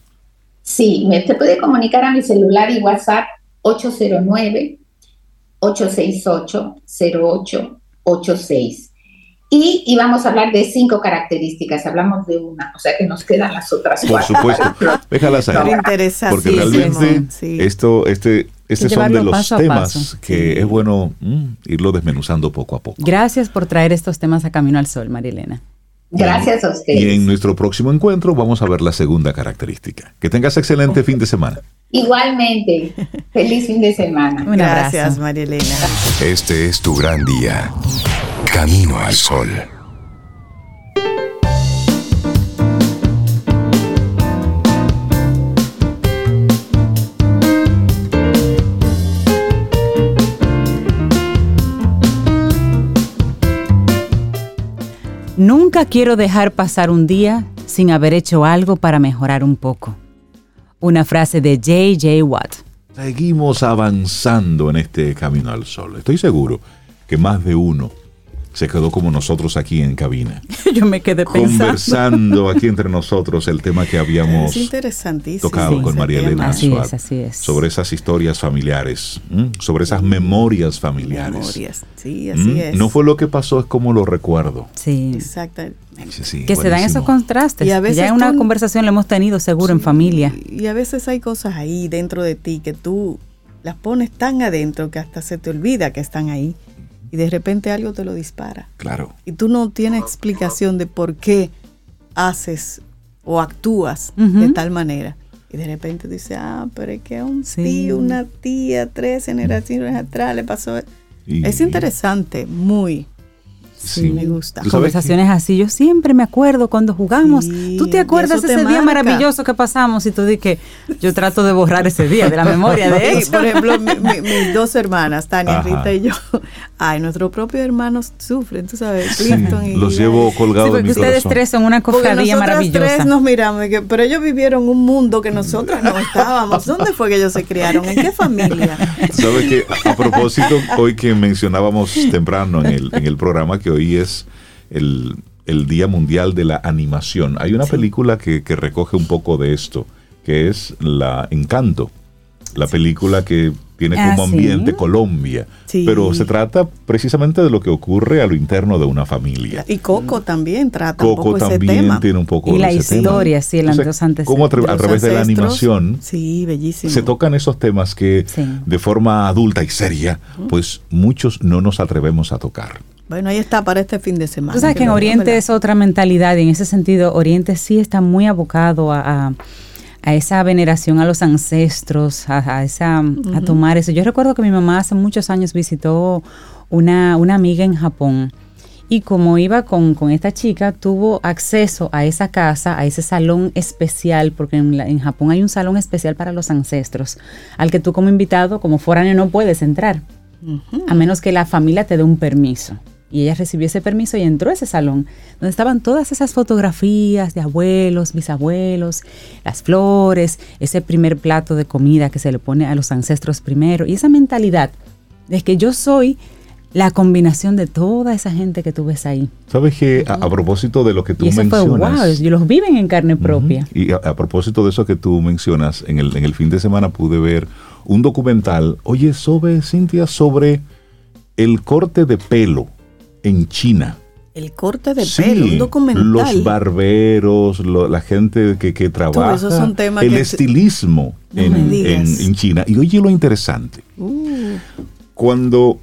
S8: Sí, me te puede comunicar a mi celular y WhatsApp 809 868 0886 y íbamos a hablar de cinco características, hablamos de una, o sea que nos quedan las otras
S3: Por supuesto, déjalas ahí. Porque realmente esto, este, este son de los temas que es bueno mm, irlo desmenuzando poco a poco.
S1: Gracias por traer estos temas a Camino al Sol, Marilena.
S8: Gracias a ustedes.
S3: Y en nuestro próximo encuentro vamos a ver la segunda característica. Que tengas excelente fin de semana.
S8: Igualmente, feliz fin de semana.
S4: Gracias, Marilena.
S5: Este es tu gran día. Camino al sol.
S1: Nunca quiero dejar pasar un día sin haber hecho algo para mejorar un poco. Una frase de J.J. Watt.
S3: Seguimos avanzando en este camino al sol. Estoy seguro que más de uno se quedó como nosotros aquí en cabina.
S1: Yo me quedé pensando.
S3: Conversando aquí entre nosotros el tema que habíamos tocado con María Elena
S1: así es, así es.
S3: sobre esas historias familiares, sobre esas memorias familiares.
S4: Memorias, sí, así es.
S3: No fue lo que pasó, es como lo recuerdo.
S1: Sí.
S4: Exacto.
S1: que se dan esos contrastes. Y a veces ya en una conversación lo hemos tenido seguro en familia.
S4: Y a veces hay cosas ahí dentro de ti que tú las pones tan adentro que hasta se te olvida que están ahí y de repente algo te lo dispara.
S3: Claro.
S4: Y tú no tienes explicación de por qué haces o actúas de tal manera. Y de repente dices, ah, pero es que a un tío, una tía, tres generaciones atrás le pasó. es interesante, muy. Sí, me gusta.
S1: Conversaciones así, yo siempre me acuerdo cuando jugamos. ¿Tú te acuerdas de ese día maravilloso que pasamos? Y tú di que yo trato de borrar ese día de la memoria de eso.
S4: Por ejemplo, mis dos hermanas, Tania, Rita y yo, ay, nuestros propios hermanos sufren, tú sabes, Clinton y
S3: Los llevo colgados
S1: en mi ustedes tres son una cofradía maravillosa.
S4: tres nos miramos, pero ellos vivieron un mundo que nosotros no estábamos. ¿Dónde fue que ellos se criaron? ¿En qué familia?
S3: ¿Sabes que A propósito, hoy que mencionábamos temprano en el, en el programa que hoy es el, Día Mundial de la Animación. Hay una película que, recoge un poco de esto, que es La Encanto, la película que tiene ah, como ambiente Colombia, pero se trata precisamente de lo que ocurre a lo interno de una familia.
S4: Y Coco también trata
S3: un poco también ese tema. tiene un poco
S1: y la historia, sí, el antes
S3: Como a, través de la animación
S4: sí, bellísimo.
S3: se tocan esos temas que de forma adulta y seria, pues muchos no nos atrevemos a tocar.
S4: Bueno, ahí está para este fin de semana.
S1: Tú sabes que en Oriente es otra mentalidad y en ese sentido Oriente sí está muy abocado a, esa veneración a los ancestros, a, esa, a tomar eso. Yo recuerdo que mi mamá hace muchos años visitó una, una amiga en Japón y como iba con, esta chica, tuvo acceso a esa casa, a ese salón especial, porque en, en, Japón hay un salón especial para los ancestros, al que tú como invitado, como foráneo, no puedes entrar, a menos que la familia te dé un permiso. Y ella recibió ese permiso y entró a ese salón, donde estaban todas esas fotografías de abuelos, bisabuelos, las flores, ese primer plato de comida que se le pone a los ancestros primero, y esa mentalidad de que yo soy la combinación de toda esa gente que tú ves ahí.
S3: ¿Sabes que a, a propósito de lo que tú
S1: y eso
S3: mencionas?
S1: fue wow, ellos los viven en carne propia.
S3: Y a, a propósito de eso que tú mencionas, en el, en el fin de semana pude ver un documental, oye, sobre, Cintia, sobre el corte de pelo en China.
S4: El corte de
S3: Sí,
S4: pelo, un documental.
S3: Los barberos, lo- la gente que, que trabaja,
S4: temas
S3: el
S4: que-
S3: estilismo en- en China. Y oye lo interesante,
S4: Uh,
S3: cuando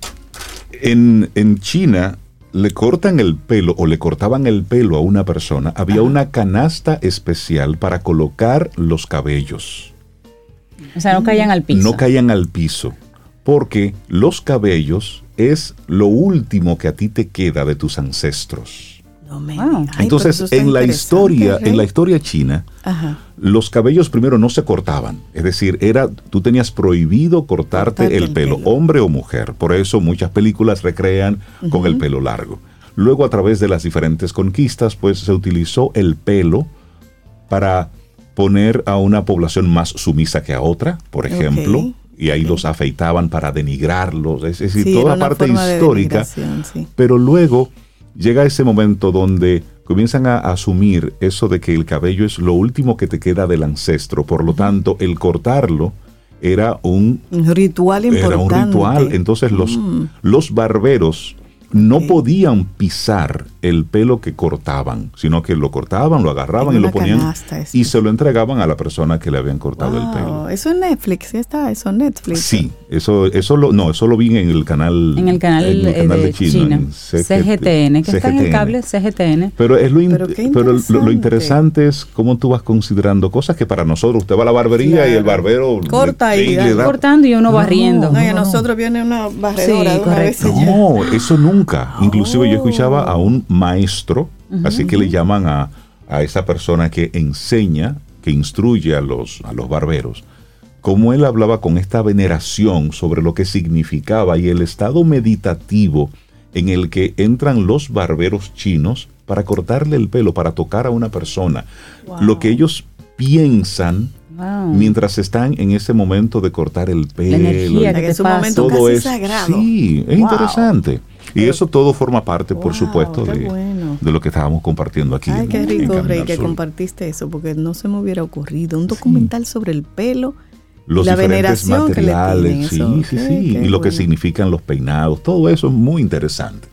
S3: en, en China le cortan el pelo o le cortaban el pelo a una persona, había una canasta especial para colocar los cabellos.
S1: O sea, no caían al piso.
S3: No caían al piso, porque los cabellos es lo último que a ti te queda de tus ancestros.
S4: no me
S1: Wow.
S4: digas. Ay, pero
S3: Entonces, en la historia, en la historia china,
S4: Ajá.
S3: los cabellos primero no se cortaban, es decir, era tú tenías prohibido cortarte,
S4: Cortarte
S3: el,
S4: el
S3: pelo,
S4: pelo.
S3: hombre o mujer. Por eso muchas películas recrean con el pelo largo. Luego a través de las diferentes conquistas, pues se utilizó el pelo para poner a una población más sumisa que a otra, por ejemplo, y ahí los afeitaban para denigrarlos, es decir,
S4: Sí,
S3: toda la parte
S4: de
S3: histórica
S4: sí.
S3: pero luego llega ese momento donde comienzan a asumir eso de que el cabello es lo último que te queda del ancestro. Por lo tanto, el cortarlo era un,
S4: Un ritual importante.
S3: era un ritual. Entonces los,
S4: Mm.
S3: los barberos no podían pisar el pelo que cortaban, sino que lo cortaban, lo agarraban
S4: En
S3: y lo ponían y se lo entregaban a la persona que le habían cortado el pelo.
S4: Eso es Netflix, sí está, eso es Netflix.
S3: Sí, eso, eso lo, no, eso lo vi en el canal,
S1: En el canal,
S3: en el
S1: eh,
S3: canal
S1: de China,
S3: en
S1: CGTN, que está en el cable CGTN.
S3: Pero es lo, in-
S4: Pero
S3: pero lo- lo,
S4: interesante.
S3: interesante es cómo tú vas considerando cosas que para nosotros usted va a la barbería y el barbero
S4: Corta
S3: le-
S4: y
S3: le
S4: da-
S1: Cortando y uno barriendo.
S4: No, y a nosotros viene una barredora
S1: Sí,
S4: una vez ya.
S3: No, eso nunca. Inclusive yo
S4: Oh.
S3: escuchaba a un maestro, así que le llaman a, a esa persona que enseña, que instruye a los, a los barberos, cómo él hablaba con esta veneración sobre lo que significaba y el estado meditativo en el que entran los barberos chinos para cortarle el pelo, para tocar a una persona. Lo que ellos piensan
S1: Wow.
S3: mientras están en ese momento de cortar el pelo.
S1: energía
S3: el-
S1: que
S4: En
S1: te
S4: su
S1: pasa.
S4: momento
S3: todo
S4: casi
S3: es
S4: sagrado.
S3: sí es
S4: Wow.
S3: interesante y eso todo forma parte por
S4: Wow,
S3: supuesto
S4: qué
S3: de,
S4: bueno.
S3: de lo que estábamos compartiendo aquí
S4: Ay,
S3: en-
S4: qué rico, Rey, que compartiste eso, porque no se me hubiera ocurrido. Un documental sobre el pelo.
S3: los
S4: la
S3: diferentes
S4: veneración que le
S3: materiales
S4: tienen,
S3: sí
S4: eso.
S3: sí sí
S4: qué
S3: y lo que
S4: bueno.
S3: significan los peinados todo eso es muy interesante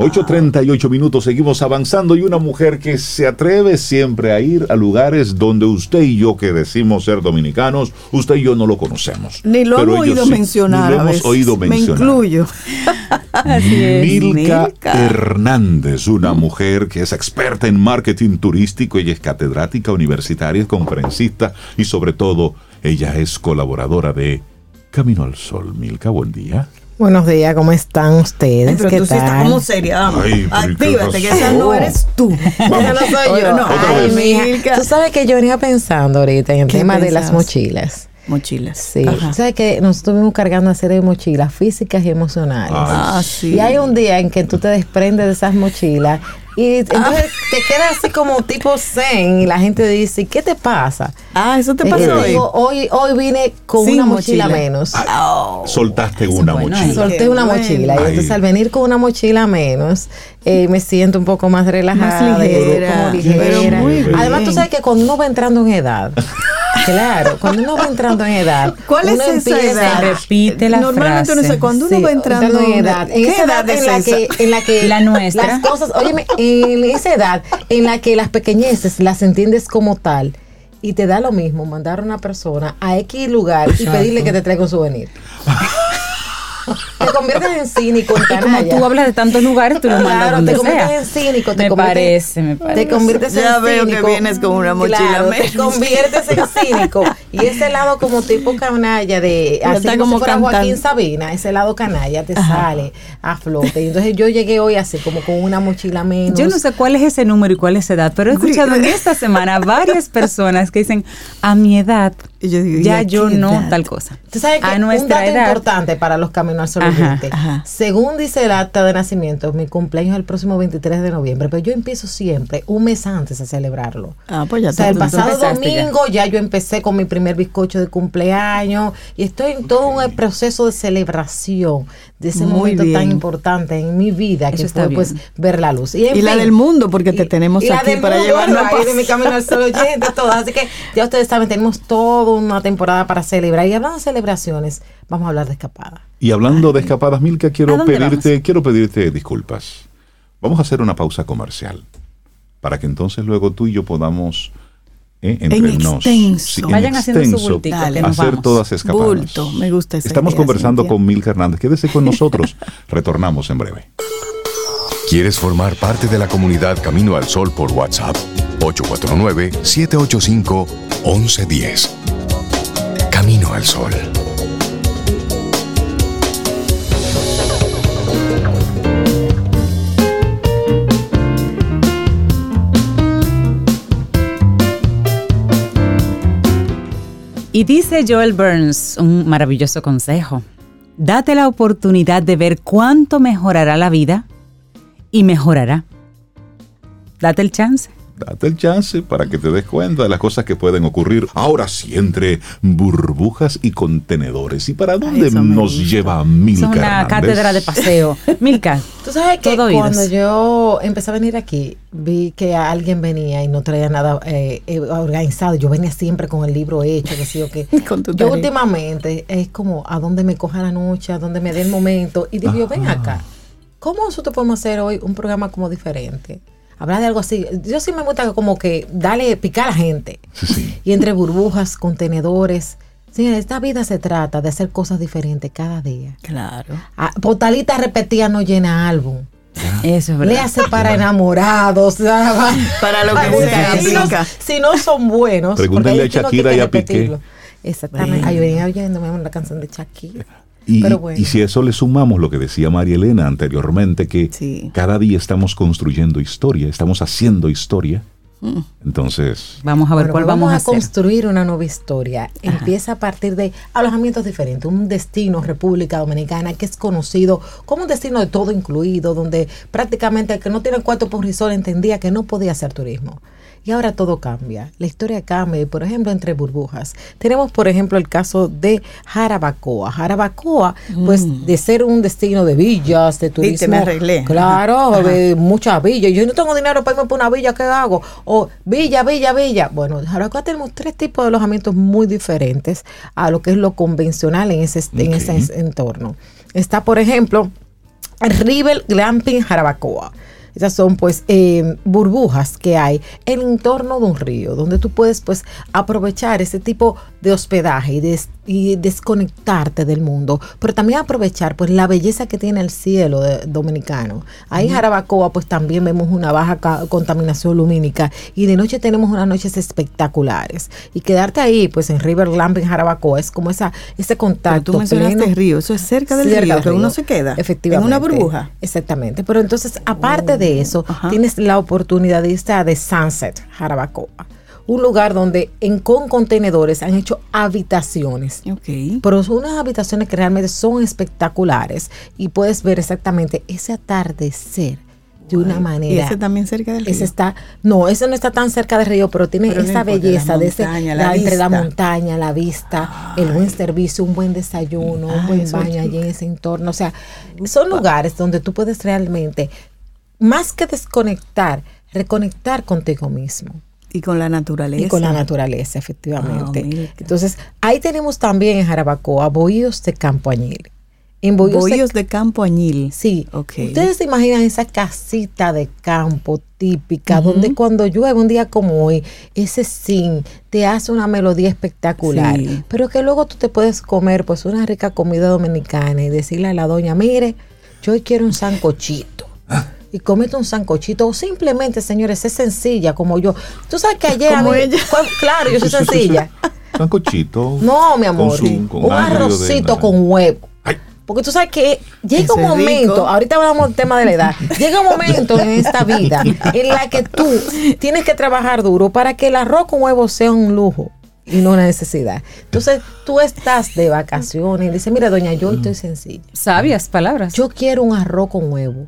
S3: 8.38 minutos, seguimos avanzando y una mujer que se atreve siempre a ir a lugares donde usted y yo que decimos ser dominicanos, usted y yo no lo conocemos.
S4: Ni lo hemos oído
S3: sí,
S4: mencionar.
S3: Ni lo
S4: a
S3: hemos
S4: veces.
S3: oído
S4: Me
S3: mencionar.
S4: incluyo.
S1: Así es.
S3: Milka,
S4: Milka.
S3: Hernández, una mujer que es experta en marketing turístico, ella es catedrática universitaria, es conferencista y sobre todo ella es colaboradora de Camino al Sol. Milka, buen día.
S9: Buenos días, ¿cómo están ustedes?
S4: Ay, pero
S9: ¿Qué
S4: tú sí
S9: tal?
S4: estás como seria, vamos.
S3: Ay, pero ¿y qué
S4: Actívate, que esa no eres tú.
S9: Esa no soy yo.
S4: no,
S9: Ay, mija,
S4: Milka.
S9: Tú sabes que yo venía pensando ahorita en el
S4: ¿Qué
S9: tema de las mochilas.
S4: Mochilas.
S9: Sí,
S4: Ajá.
S9: sabes que nos estuvimos cargando una serie de mochilas físicas y emocionales.
S4: Ah, sí.
S9: Y hay un día en que tú te desprendes de esas mochilas y entonces te quedas así como tipo zen y la gente dice, ¿qué te pasa?
S4: Ah, eso te pasó
S9: yo
S4: hoy.
S9: digo, hoy, hoy vine con
S4: Sin
S9: una mochila,
S4: mochila.
S9: menos.
S3: Soltaste una
S1: bueno,
S3: mochila.
S9: Solté una
S4: bueno.
S9: mochila y
S3: Ay.
S9: entonces al venir con una mochila menos eh, me siento un poco más relajada,
S4: Más ligera,
S9: como
S3: pero
S9: ligera.
S3: muy.
S9: Además tú sabes que cuando uno va entrando en edad, claro, cuando uno va entrando en edad,
S4: ¿Cuál es esa edad?
S1: Repite la
S4: Normalmente uno
S1: frase.
S4: dice, cuando uno
S9: Sí,
S4: va entrando
S9: en
S4: en
S9: edad, en
S4: ¿qué
S9: esa edad,
S4: es
S9: en la
S4: esa?
S9: que, en la que
S1: La nuestra.
S9: las cosas, óyeme, en esa edad en la que las pequeñeces las entiendes como tal y te da lo mismo mandar a una persona a X lugar y pedirle que te traiga un souvenir. te conviertes en cínico, en
S1: Y como tú hablas de tantos lugares, tú lo mandas
S9: Claro,
S1: donde
S9: te conviertes
S1: sea.
S9: en cínico, te
S1: me parece, me parece.
S9: Te conviertes
S4: Ya
S9: en
S4: veo que vienes con una mochila
S9: Claro, te conviertes en cínico. Y ese lado como tipo canalla de así
S4: está
S9: como,
S4: como
S9: si fuera
S4: cantando.
S9: Joaquín Sabina, ese lado canalla te sale a flote. Y entonces yo llegué hoy así como con una mochila menos.
S1: Yo no sé cuál es ese número y cuál es esa edad, pero he escuchado en esta semana varias personas que dicen, a mi edad
S4: Y yo digo, ¿y
S1: ya yo no
S4: edad?
S1: tal cosa.
S9: Tú sabes que
S1: a
S9: un dato
S1: edad,
S9: importante para los caminos al sol
S1: Ajá,
S9: oyente,
S4: ajá.
S9: según dice el acta de nacimiento, mi cumpleaños es el próximo 23 de noviembre, pero yo empiezo siempre un mes antes a celebrarlo.
S4: Ah, pues ya
S9: O sea,
S4: tú-
S9: el pasado
S1: ya.
S9: domingo ya. yo empecé con mi primer bizcocho de cumpleaños y estoy en todo un proceso de celebración de ese
S4: Muy
S9: momento tan importante en mi vida
S1: Eso
S9: que fue pues ver la luz.
S4: Y la
S9: fin,
S4: del mundo, porque te
S9: y-
S4: tenemos
S9: y la
S4: aquí para llevarnos a
S9: de mi camino al sol oyente, todo. Así que ya ustedes saben, tenemos toda una temporada para celebrar. Y hablando de celebraciones, vamos a hablar de escapada.
S3: Y hablando de escapadas, Milka,
S1: ¿A
S3: quiero pedirte, quiero pedirte disculpas. Vamos a hacer una pausa comercial para que entonces luego tú y yo podamos eh, entre nos,
S4: extenso.
S3: en
S1: Vayan haciendo su
S3: extenso,
S1: bultito,
S4: Dale.
S3: hacer
S1: vamos.
S3: todas escapadas.
S4: Bulto, me gusta esa
S3: Estamos
S4: idea,
S3: conversando
S4: Cintia.
S3: con Milka Hernández. Quédese con nosotros. Retornamos en breve.
S5: ¿Quieres formar parte de la comunidad Camino al Sol por WhatsApp? 849-785-1110. Camino al Sol.
S1: Y dice Joel Burns un maravilloso consejo. Date la oportunidad de ver cuánto mejorará la vida y mejorará. Date el chance.
S3: Date el chance para que te des cuenta de las cosas que pueden ocurrir. Ahora sí, entre burbujas y contenedores. ¿Y para dónde nos
S4: gusta.
S3: lleva
S1: Es
S3: Milka
S1: una
S3: Hernández?
S1: cátedra de paseo. Milka,
S9: Tú sabes que
S1: oídos.
S9: cuando yo empecé a venir aquí, vi que alguien venía y no traía nada eh, eh, organizado. Yo venía siempre con el libro hecho, que sí o.
S4: Con tu
S9: Yo
S4: tarea.
S9: últimamente es como a dónde me coja la noche, a dónde me dé el momento. Y digo, yo, ven acá, ¿cómo nosotros podemos hacer hoy un programa como diferente? Hablar de algo así. Yo sí me gusta como que darle, picar a la gente.
S3: Sí, sí.
S9: Y entre burbujas, contenedores. Señores, esta vida se trata de hacer cosas diferentes cada día.
S4: Claro.
S9: Ah, Portalita repetida no llena álbum.
S1: eso es verdad.
S9: Léase para enamorados.
S4: Para lo que
S9: Ay,
S4: busca,
S9: si, no, si no son buenos.
S3: Pregúntenle a
S9: no
S3: Shakira
S9: tiene
S3: y a Piqué.
S9: repetirlo. Exactamente. Ay, yo venía oyéndome la canción de Shakira.
S3: Y,
S9: bueno.
S3: y si a eso le sumamos lo que decía María Elena anteriormente, que
S4: Sí.
S3: cada día estamos construyendo historia, estamos haciendo historia,
S4: Mm.
S3: entonces
S1: Vamos a ver
S9: Bueno,
S1: cuál vamos a hacer.
S9: construir una nueva historia. Empieza a partir de alojamientos diferentes, un destino República Dominicana que es conocido como un destino de todo incluido, donde prácticamente el que no tiene cuarto por resort entendía que no podía hacer turismo. Y ahora todo cambia, la historia cambia, y, por ejemplo, entre burbujas. Tenemos, por ejemplo, el caso de Jarabacoa. Jarabacoa, pues, de ser un destino de villas, de turismo.
S4: me arreglé.
S9: Claro,
S4: Ajá.
S9: de muchas villas. Yo no tengo dinero para irme por una villa, ¿qué hago? O villa, villa, villa. Bueno, ahora acá tenemos tres tipos de alojamientos muy diferentes a lo que es lo convencional en ese, en ese entorno. Está, por ejemplo, River Glamping Jarabacoa. Esas son pues eh, burbujas que hay en el entorno de un río, donde tú puedes pues aprovechar ese tipo de hospedaje y, des- y desconectarte del mundo, pero también aprovechar pues la belleza que tiene el cielo de- dominicano. Ahí en Jarabacoa pues también vemos una baja contaminación lumínica y de noche tenemos unas noches espectaculares. Y quedarte ahí pues en River Glamping Jarabacoa es como esa, ese
S4: Pero
S9: contacto
S4: tú mencionaste
S9: pleno.
S4: río, eso es cerca del
S9: Cerca
S4: río,
S9: del río.
S4: uno se queda.
S9: Efectivamente.
S4: En una burbuja.
S9: Exactamente. Pero entonces, aparte de eso,
S4: Ajá.
S9: tienes la oportunidad de irte a The Sunset, Jarabacoa. Un lugar donde en con contenedores han hecho habitaciones. Pero son unas habitaciones que realmente son espectaculares y puedes ver exactamente ese atardecer de una manera.
S4: Y ese también cerca del río.
S9: Ese está, no, ese no está tan cerca del río, pero tiene
S4: Pero
S9: esa belleza de ese,
S4: la
S9: la- entre la montaña, la vista, el buen servicio, un buen desayuno, un
S4: Ay,
S9: buen baño allí en ese entorno. O sea, son lugares donde tú puedes realmente, más que desconectar, reconectar contigo mismo.
S4: Y con la naturaleza.
S9: Y con la naturaleza, efectivamente.
S4: Ah.
S9: Entonces, ahí tenemos también en Jarabacoa bohíos de Campo Añil. En bohíos, de-
S4: Bohíos de campo añil.
S9: Sí.
S4: Ok.
S9: Ustedes se imaginan esa casita de campo típica, donde cuando llueve un día como hoy, ese sin te hace una melodía espectacular.
S4: Sí.
S9: Pero que luego tú te puedes comer pues una rica comida dominicana y decirle a la doña, mire, yo hoy quiero un sancochito. Y comete un sancochito. O simplemente, señores, es sencilla como yo. Tú sabes que ayer...
S4: Como
S9: había-
S4: ella.
S9: Cu- Claro, yo soy sencilla.
S3: sancochito.
S9: No, mi amor.
S3: Con su- con
S9: un
S3: de
S9: arrocito con huevo.
S3: Ay.
S9: Porque tú sabes que llega un momento,
S4: rico.
S9: ahorita hablamos del tema de la edad, llega un momento en esta vida en la que tú tienes que trabajar duro para que el arroz con huevo sea un lujo. Y no una necesidad. Entonces, tú estás de vacaciones y dices, mira, doña, yo estoy sencilla.
S1: Sabias palabras.
S9: Yo quiero un arroz con huevo.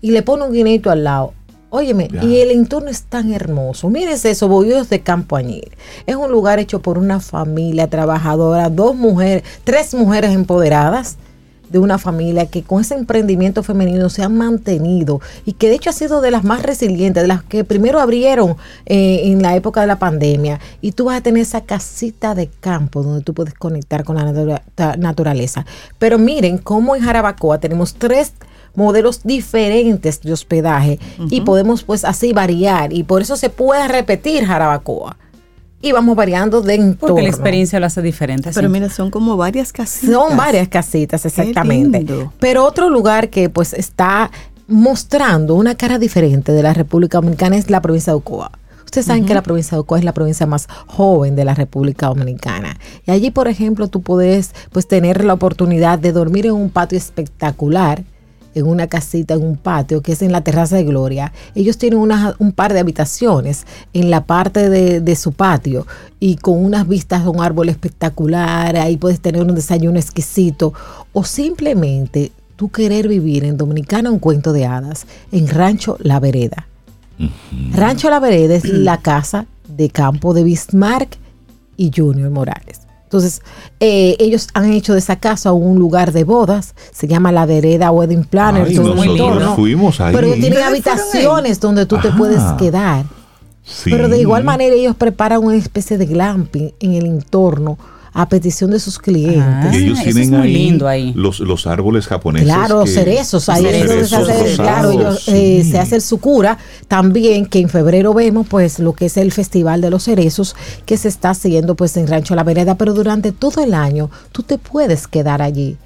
S9: y le pone un guineito al lado. Óyeme,
S3: Ya.
S9: y el entorno es tan hermoso. Mírense esos bollos de Campo Añil. Es un lugar hecho por una familia trabajadora, dos mujeres, tres mujeres empoderadas de una familia que con ese emprendimiento femenino se han mantenido y que de hecho ha sido de las más resilientes, de las que primero abrieron eh, en la época de la pandemia. Y tú vas a tener esa casita de campo donde tú puedes conectar con la natura- naturaleza. Pero miren cómo en Jarabacoa tenemos tres modelos diferentes de hospedaje y podemos pues así variar y por eso se puede repetir Jarabacoa y vamos variando de entorno.
S1: Porque la experiencia lo hace diferente.
S4: Pero
S1: sí.
S4: mira, son como varias casitas.
S9: Son varias casitas, exactamente. Pero otro lugar que pues está mostrando una cara diferente de la República Dominicana es la provincia de Ocoa. Ustedes saben que la provincia de Ocoa es la provincia más joven de la República Dominicana. Y allí, por ejemplo, tú puedes pues tener la oportunidad de dormir en un patio espectacular en una casita, en un patio, que es en la terraza de Gloria. Ellos tienen una- un par de habitaciones en la parte de, de su patio y con unas vistas a un árbol espectacular, ahí puedes tener un desayuno exquisito o simplemente tú querer vivir en Dominicana un cuento de hadas, en Rancho La Vereda. Rancho La Vereda es la casa de campo de Bismarck y Junior Morales. Entonces, eh, ellos han hecho de esa casa un lugar de bodas, se llama La Vereda Wedding Planner.
S3: Ay,
S9: todo
S3: nosotros fuimos ahí.
S9: Pero ellos tienen
S4: ¿Ustedes fueron
S9: habitaciones donde tú te puedes quedar.
S3: Sí.
S9: Pero de igual manera ellos preparan una especie de glamping en el entorno a petición de sus clientes.
S1: Ah,
S3: Y ellos
S1: eso es
S3: tienen
S1: muy
S3: ahí,
S1: lindo ahí.
S3: Los, los árboles japoneses.
S9: Claro, los
S3: que-
S9: cerezos, ahí
S3: los
S9: es donde se
S3: cerezos
S9: hace,
S3: rosados,
S9: claro, ellos, eh, se hace el Sucura, también que en febrero vemos pues lo que es el Festival de los Cerezos que se está haciendo pues en Rancho La Vereda, pero durante todo el año tú te puedes quedar allí.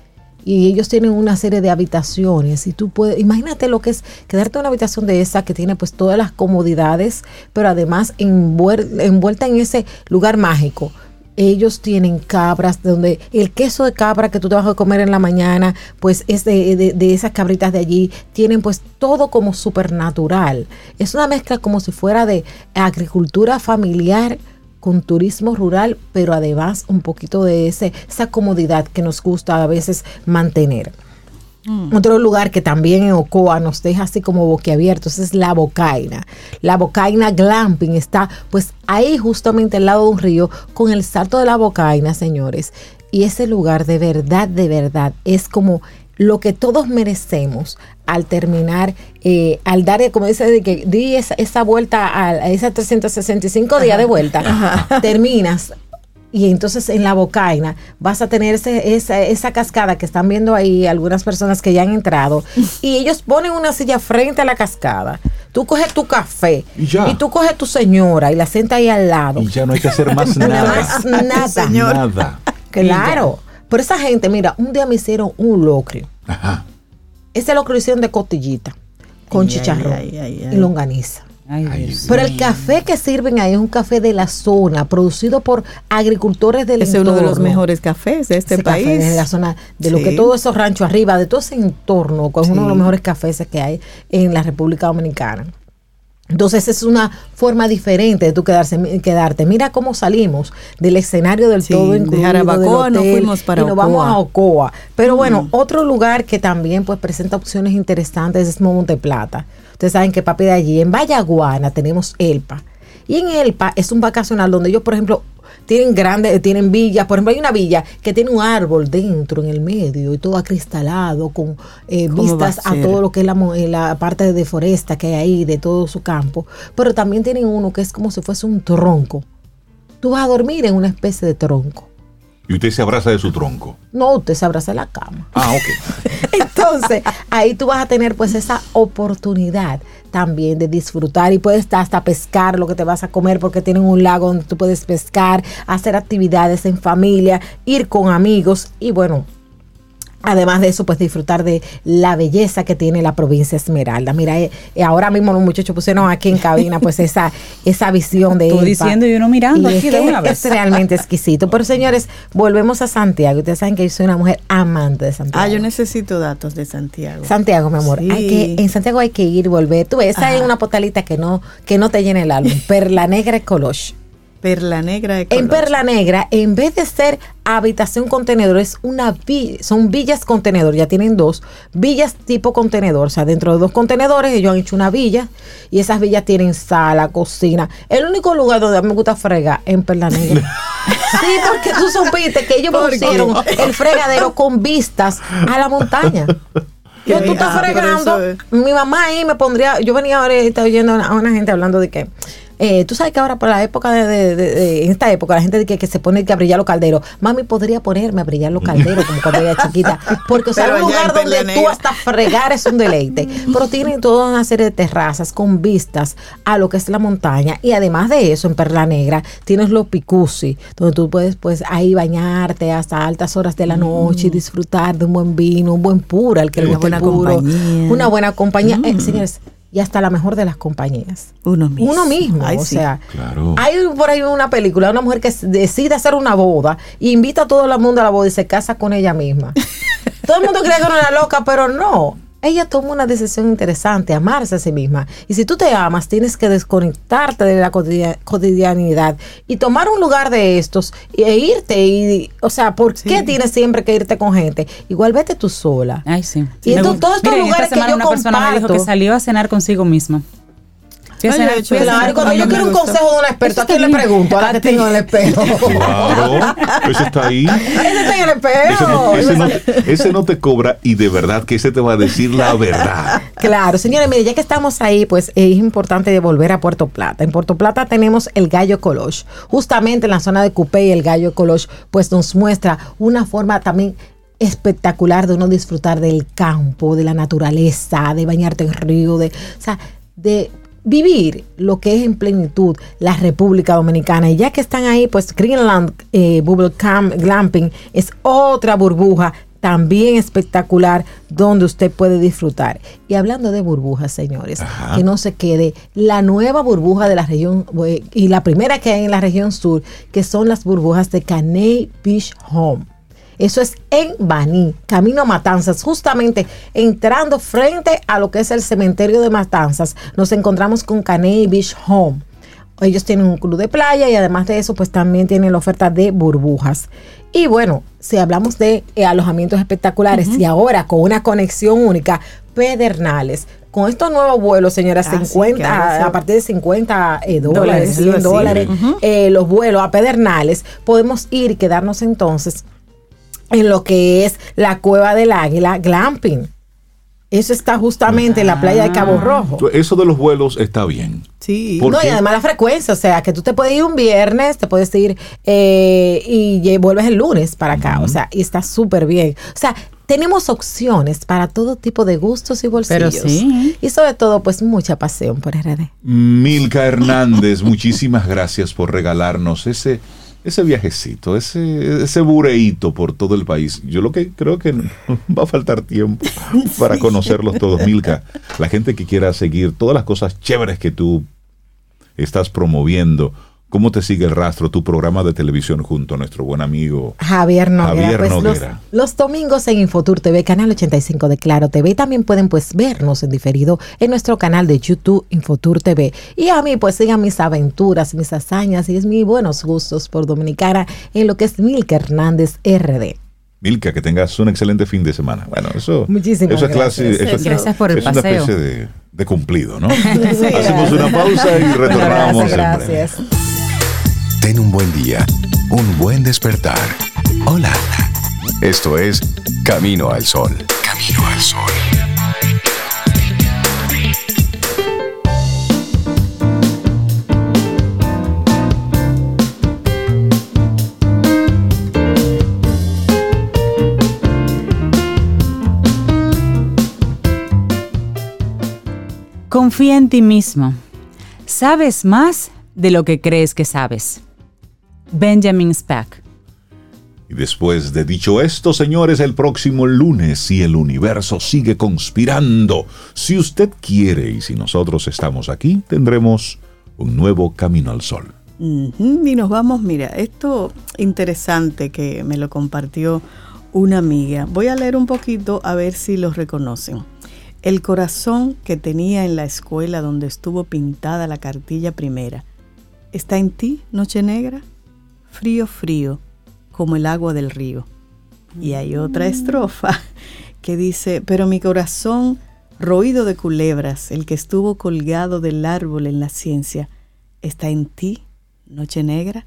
S9: Y ellos tienen una serie de habitaciones y tú puedes, imagínate lo que es quedarte en una habitación de esa que tiene pues todas las comodidades, pero además envuel- envuelta en ese lugar mágico ellos tienen cabras donde el queso de cabra que tú te vas a comer en la mañana pues es de, de- de esas cabritas de allí tienen pues todo como supernatural. Es una mezcla como si fuera de agricultura familiar con turismo rural pero además un poquito de ese, esa comodidad que nos gusta a veces mantener otro lugar que también en Ocoa nos deja así como boquiabiertos es la Bocaina. La Bocaina Glamping está pues ahí justamente al lado de un río con el salto de la Bocaina, señores. Y ese lugar de verdad, de verdad, es como lo que todos merecemos al terminar, eh, al dar, como dice, de que di esa, esa vuelta a, a esas 365 días de vuelta, terminas y entonces en la bocaina vas a tener ese- esa, esa cascada que están viendo ahí algunas personas que ya han entrado y ellos ponen una silla frente a la cascada. Tú coges tu café
S3: Y ya.
S9: tú coges tu señora y la sientas ahí al lado.
S3: Y ya no hay que hacer más
S9: Nada
S3: nada.
S9: más nada.
S4: Señor.
S3: Nada.
S9: Claro. Pero esa gente, mira, un día me hicieron un locrio.
S3: Ajá.
S9: Ese locrio lo hicieron de costillita con
S4: Ay,
S9: chicharrón
S4: ay, ay, ay, ay.
S9: y longaniza.
S1: Ay, Dios
S9: Pero el café que sirven ahí es un café de la zona, producido por agricultores del
S4: Ese es uno de los
S9: entorno.
S4: mejores cafés de este
S9: ese café
S4: país.
S9: de la zona, de lo
S4: Sí.
S9: que todos esos ranchos arriba, de todo ese entorno, es uno de los
S4: Sí.
S9: mejores cafés que hay en la República Dominicana. Entonces es una forma diferente de tú quedarse, quedarte. Mira cómo salimos del escenario del
S4: Sí,
S9: todo
S4: de
S9: incluido
S4: Jarabacoa
S9: del
S4: nos
S9: hotel,
S4: fuimos para
S9: y nos vamos a Ocoa. Pero bueno, otro lugar que también pues presenta opciones interesantes es Monte Plata. Ustedes saben que papi de allí, en Vallaguana tenemos Elpa. Y en Elpa es un vacacional donde ellos, por ejemplo, tienen grandes, tienen villas. Por ejemplo, hay una villa que tiene un árbol dentro, en el medio, y todo acristalado, con eh,
S4: ¿Cómo va a
S9: vistas a todo lo que es la, mo- eh, la parte de foresta que hay ahí, de todo su campo. Pero también tienen uno que es como si fuese un tronco. Tú vas a dormir en una especie de tronco.
S3: Y usted se abraza de su tronco.
S9: No, usted se abraza en la cama.
S3: Ah, ok.
S9: Entonces, ahí tú vas a tener pues esa oportunidad también de disfrutar y puedes hasta pescar lo que te vas a comer porque tienen un lago donde tú puedes pescar, hacer actividades en familia, ir con amigos y bueno, Además de eso, pues disfrutar de la belleza que tiene la provincia Esmeralda. Mira, eh, eh, ahora mismo los muchachos pusieron aquí en cabina pues esa, esa visión de
S1: Tú
S9: Elpa.
S1: diciendo y uno mirando
S9: Y
S1: aquí
S9: es
S1: de
S9: que
S1: una vez.
S9: Es realmente exquisito. Pero señores, volvemos a Santiago. Ustedes saben que yo soy una mujer amante de Santiago.
S4: Ah, yo necesito datos de Santiago.
S9: Santiago, mi amor,
S4: Sí.
S9: hay que, en Santiago hay que ir y volver. Tú ves, esa
S4: Ajá.
S9: es una postalita que no, que no te llena el álbum. Perla Negra Coloche.
S4: Perla Negra
S9: En Perla Negra, en vez de ser habitación contenedor, es una villa, son villas contenedor, ya tienen dos, villas tipo contenedor, o sea, dentro de dos contenedores ellos han hecho una villa y esas villas tienen sala, cocina. El único lugar donde a mí me gusta fregar en Perla Negra. sí, porque tú supiste que ellos pusieron el fregadero con vistas a la montaña. Yo, tú estás fregando. Mi mamá ahí me pondría. Yo venía ahora y estaba oyendo a una, a una gente hablando de que. Eh, tú sabes que ahora por la época de, de- de- de- en esta época la gente que, que se pone que a brillar los calderos mami podría ponerme a brillar los calderos como cuando era chiquita porque o sea un lugar donde tú hasta fregar es un deleite. Pero tienen toda una serie de terrazas con vistas a lo que es la montaña y además de eso en Perla Negra tienes los picusi donde tú puedes pues ahí bañarte hasta altas horas de la noche y disfrutar de un buen vino un buen pura el que le
S4: Una
S9: guste el
S4: buena
S9: puro,
S4: compañía.
S9: una buena compañía. Eh, señores y hasta la mejor de las compañías
S4: Uno mismo.
S9: uno mismo,
S4: Ay,
S9: o
S4: sí.
S9: sea,
S3: Claro.
S9: hay por ahí una película, una mujer que decide hacer una boda y invita a todo el mundo a la boda y se casa con ella misma. todo el mundo cree que era una loca, pero no. Ella toma una decisión interesante, amarse a sí misma. Y si tú te amas, tienes que desconectarte de la cotidia- cotidianidad y tomar un lugar de estos e irte. Y, o sea, ¿por qué tienes siempre que irte con gente? Igual vete tú sola.
S1: Ay, sí.
S9: Y entonces, todos estos
S1: Miren,
S9: lugares
S1: esta
S9: que yo
S1: una persona me dijo que
S9: comparto-
S1: salió a cenar consigo misma.
S4: Ay, yo
S9: cuando quiero un consejo de un experto, ¿a quién le pregunto? A la que
S1: ti.
S9: tengo en el espejo.
S3: Claro, eso está ahí.
S9: Ese está en el
S3: Ese no,
S9: espejo.
S3: ese no te- ese no te cobra y de verdad que ese te va a decir la verdad.
S9: Claro, señores, mire, ya que estamos ahí, pues es importante volver a Puerto Plata. En Puerto Plata tenemos el Gallo Coloche. Justamente en la zona de Cupé, el Gallo Coloche, pues nos muestra una forma también espectacular de uno disfrutar del campo, de la naturaleza, de bañarte en río, de, o sea, de vivir lo que es en plenitud la República Dominicana. Y ya que están ahí, pues Greenland eh, Bubble Camp Glamping es otra burbuja también espectacular donde usted puede disfrutar. Y hablando de burbujas, señores,
S3: Ajá.
S9: que no se quede la nueva burbuja de la región eh, y la primera que hay en la región sur, que son las burbujas de Caney Beach Home. Eso es en Baní, camino a Matanzas, justamente entrando frente a lo que es el cementerio de Matanzas. Nos encontramos con Caney Beach Home. Ellos tienen un club de playa y además de eso, pues también tienen la oferta de burbujas. Y bueno, si hablamos de eh, alojamientos espectaculares y ahora con una conexión única, Pedernales. Con estos nuevos vuelos, señoras,
S4: Ah, sí,
S9: 50,
S4: que ahora se-
S9: a partir de 50 eh, dólares,
S4: Dólares,
S9: 100
S4: algo así.
S9: dólares, eh, los vuelos a Pedernales, podemos ir y quedarnos entonces en lo que es la Cueva del Águila Glamping. Eso está justamente en la playa de Cabo Rojo.
S3: Tú- Eso de los vuelos está bien.
S4: Sí.
S3: ¿Por
S9: No, y además la frecuencia, o sea, que tú te puedes ir un viernes, te puedes ir eh, y vuelves el lunes para acá, o sea, y está súper bien. O sea, tenemos opciones para todo tipo de gustos y bolsillos.
S1: Pero sí.
S9: Y sobre todo, pues mucha pasión por RD.
S3: Milka Hernández, muchísimas gracias por regalarnos ese, ese viajecito, ese, ese bureíto por todo el país. Yo lo que creo que va a faltar tiempo para conocerlos todos. Milka, la gente que quiera seguir todas las cosas chéveres que tú estás promoviendo, ¿cómo te sigue el rastro tu programa de televisión junto a nuestro buen amigo?
S9: Javier Noguera.
S3: Javier
S9: pues, los-
S3: Noguera.
S9: Los, domingos en Infotur TV, canal 85 de Claro TV. Y también pueden pues vernos en diferido en nuestro canal de YouTube Infotur TV. Y a mí pues sigan mis aventuras, mis hazañas y es mis buenos gustos por Dominicana en lo que es Milka Hernández RD.
S3: Milka, que tengas un excelente fin de semana. Bueno, eso,
S9: Muchísimas
S3: eso es clase,
S9: gracias.
S3: eso es-
S1: Gracias por el
S3: es una especie de, de cumplido, ¿no? Hacemos una pausa y
S9: Bueno,
S3: retornamos
S9: gracias,
S3: en breve.
S9: gracias.
S5: Ten un buen día, un buen despertar. Hola. Esto es Camino al Sol. Camino al Sol.
S1: Confía en ti mismo. Sabes más de lo que crees que sabes. Benjamin Spack.
S3: Y después de dicho esto, señores, el próximo lunes, si el universo sigue conspirando, si usted quiere y si nosotros estamos aquí, tendremos un nuevo camino al sol.
S4: Y nos vamos, mira, esto interesante que me lo compartió una amiga. Voy a leer un poquito a ver si lo reconocen. El corazón que tenía en la escuela donde estuvo pintada la cartilla primera está en ti, noche negra, frío, frío, como el agua del río. Y hay otra estrofa que dice, pero mi corazón, roído de culebras, el que estuvo colgado del árbol en la ciencia, está en ti, noche negra,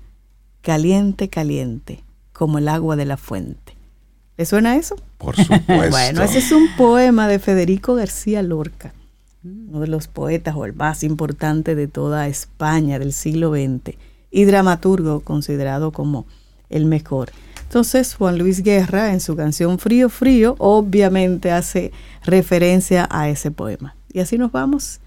S4: caliente, caliente, como el agua de la fuente. ¿Le suena eso?
S3: Por supuesto.
S4: bueno, ese es un poema de Federico García Lorca, uno de los poetas o el más importante de toda España del siglo XX y dramaturgo considerado como el mejor. Entonces Juan Luis Guerra en su canción Frío Frío obviamente hace referencia a ese poema. Y así nos vamos.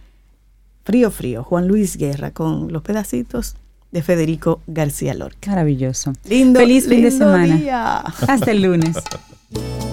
S4: Frío Frío, Juan Luis Guerra con los pedacitos de Federico García Lorca.
S1: Maravilloso.
S4: Lindo,
S1: Feliz fin de semana.
S4: día.
S1: Hasta el lunes.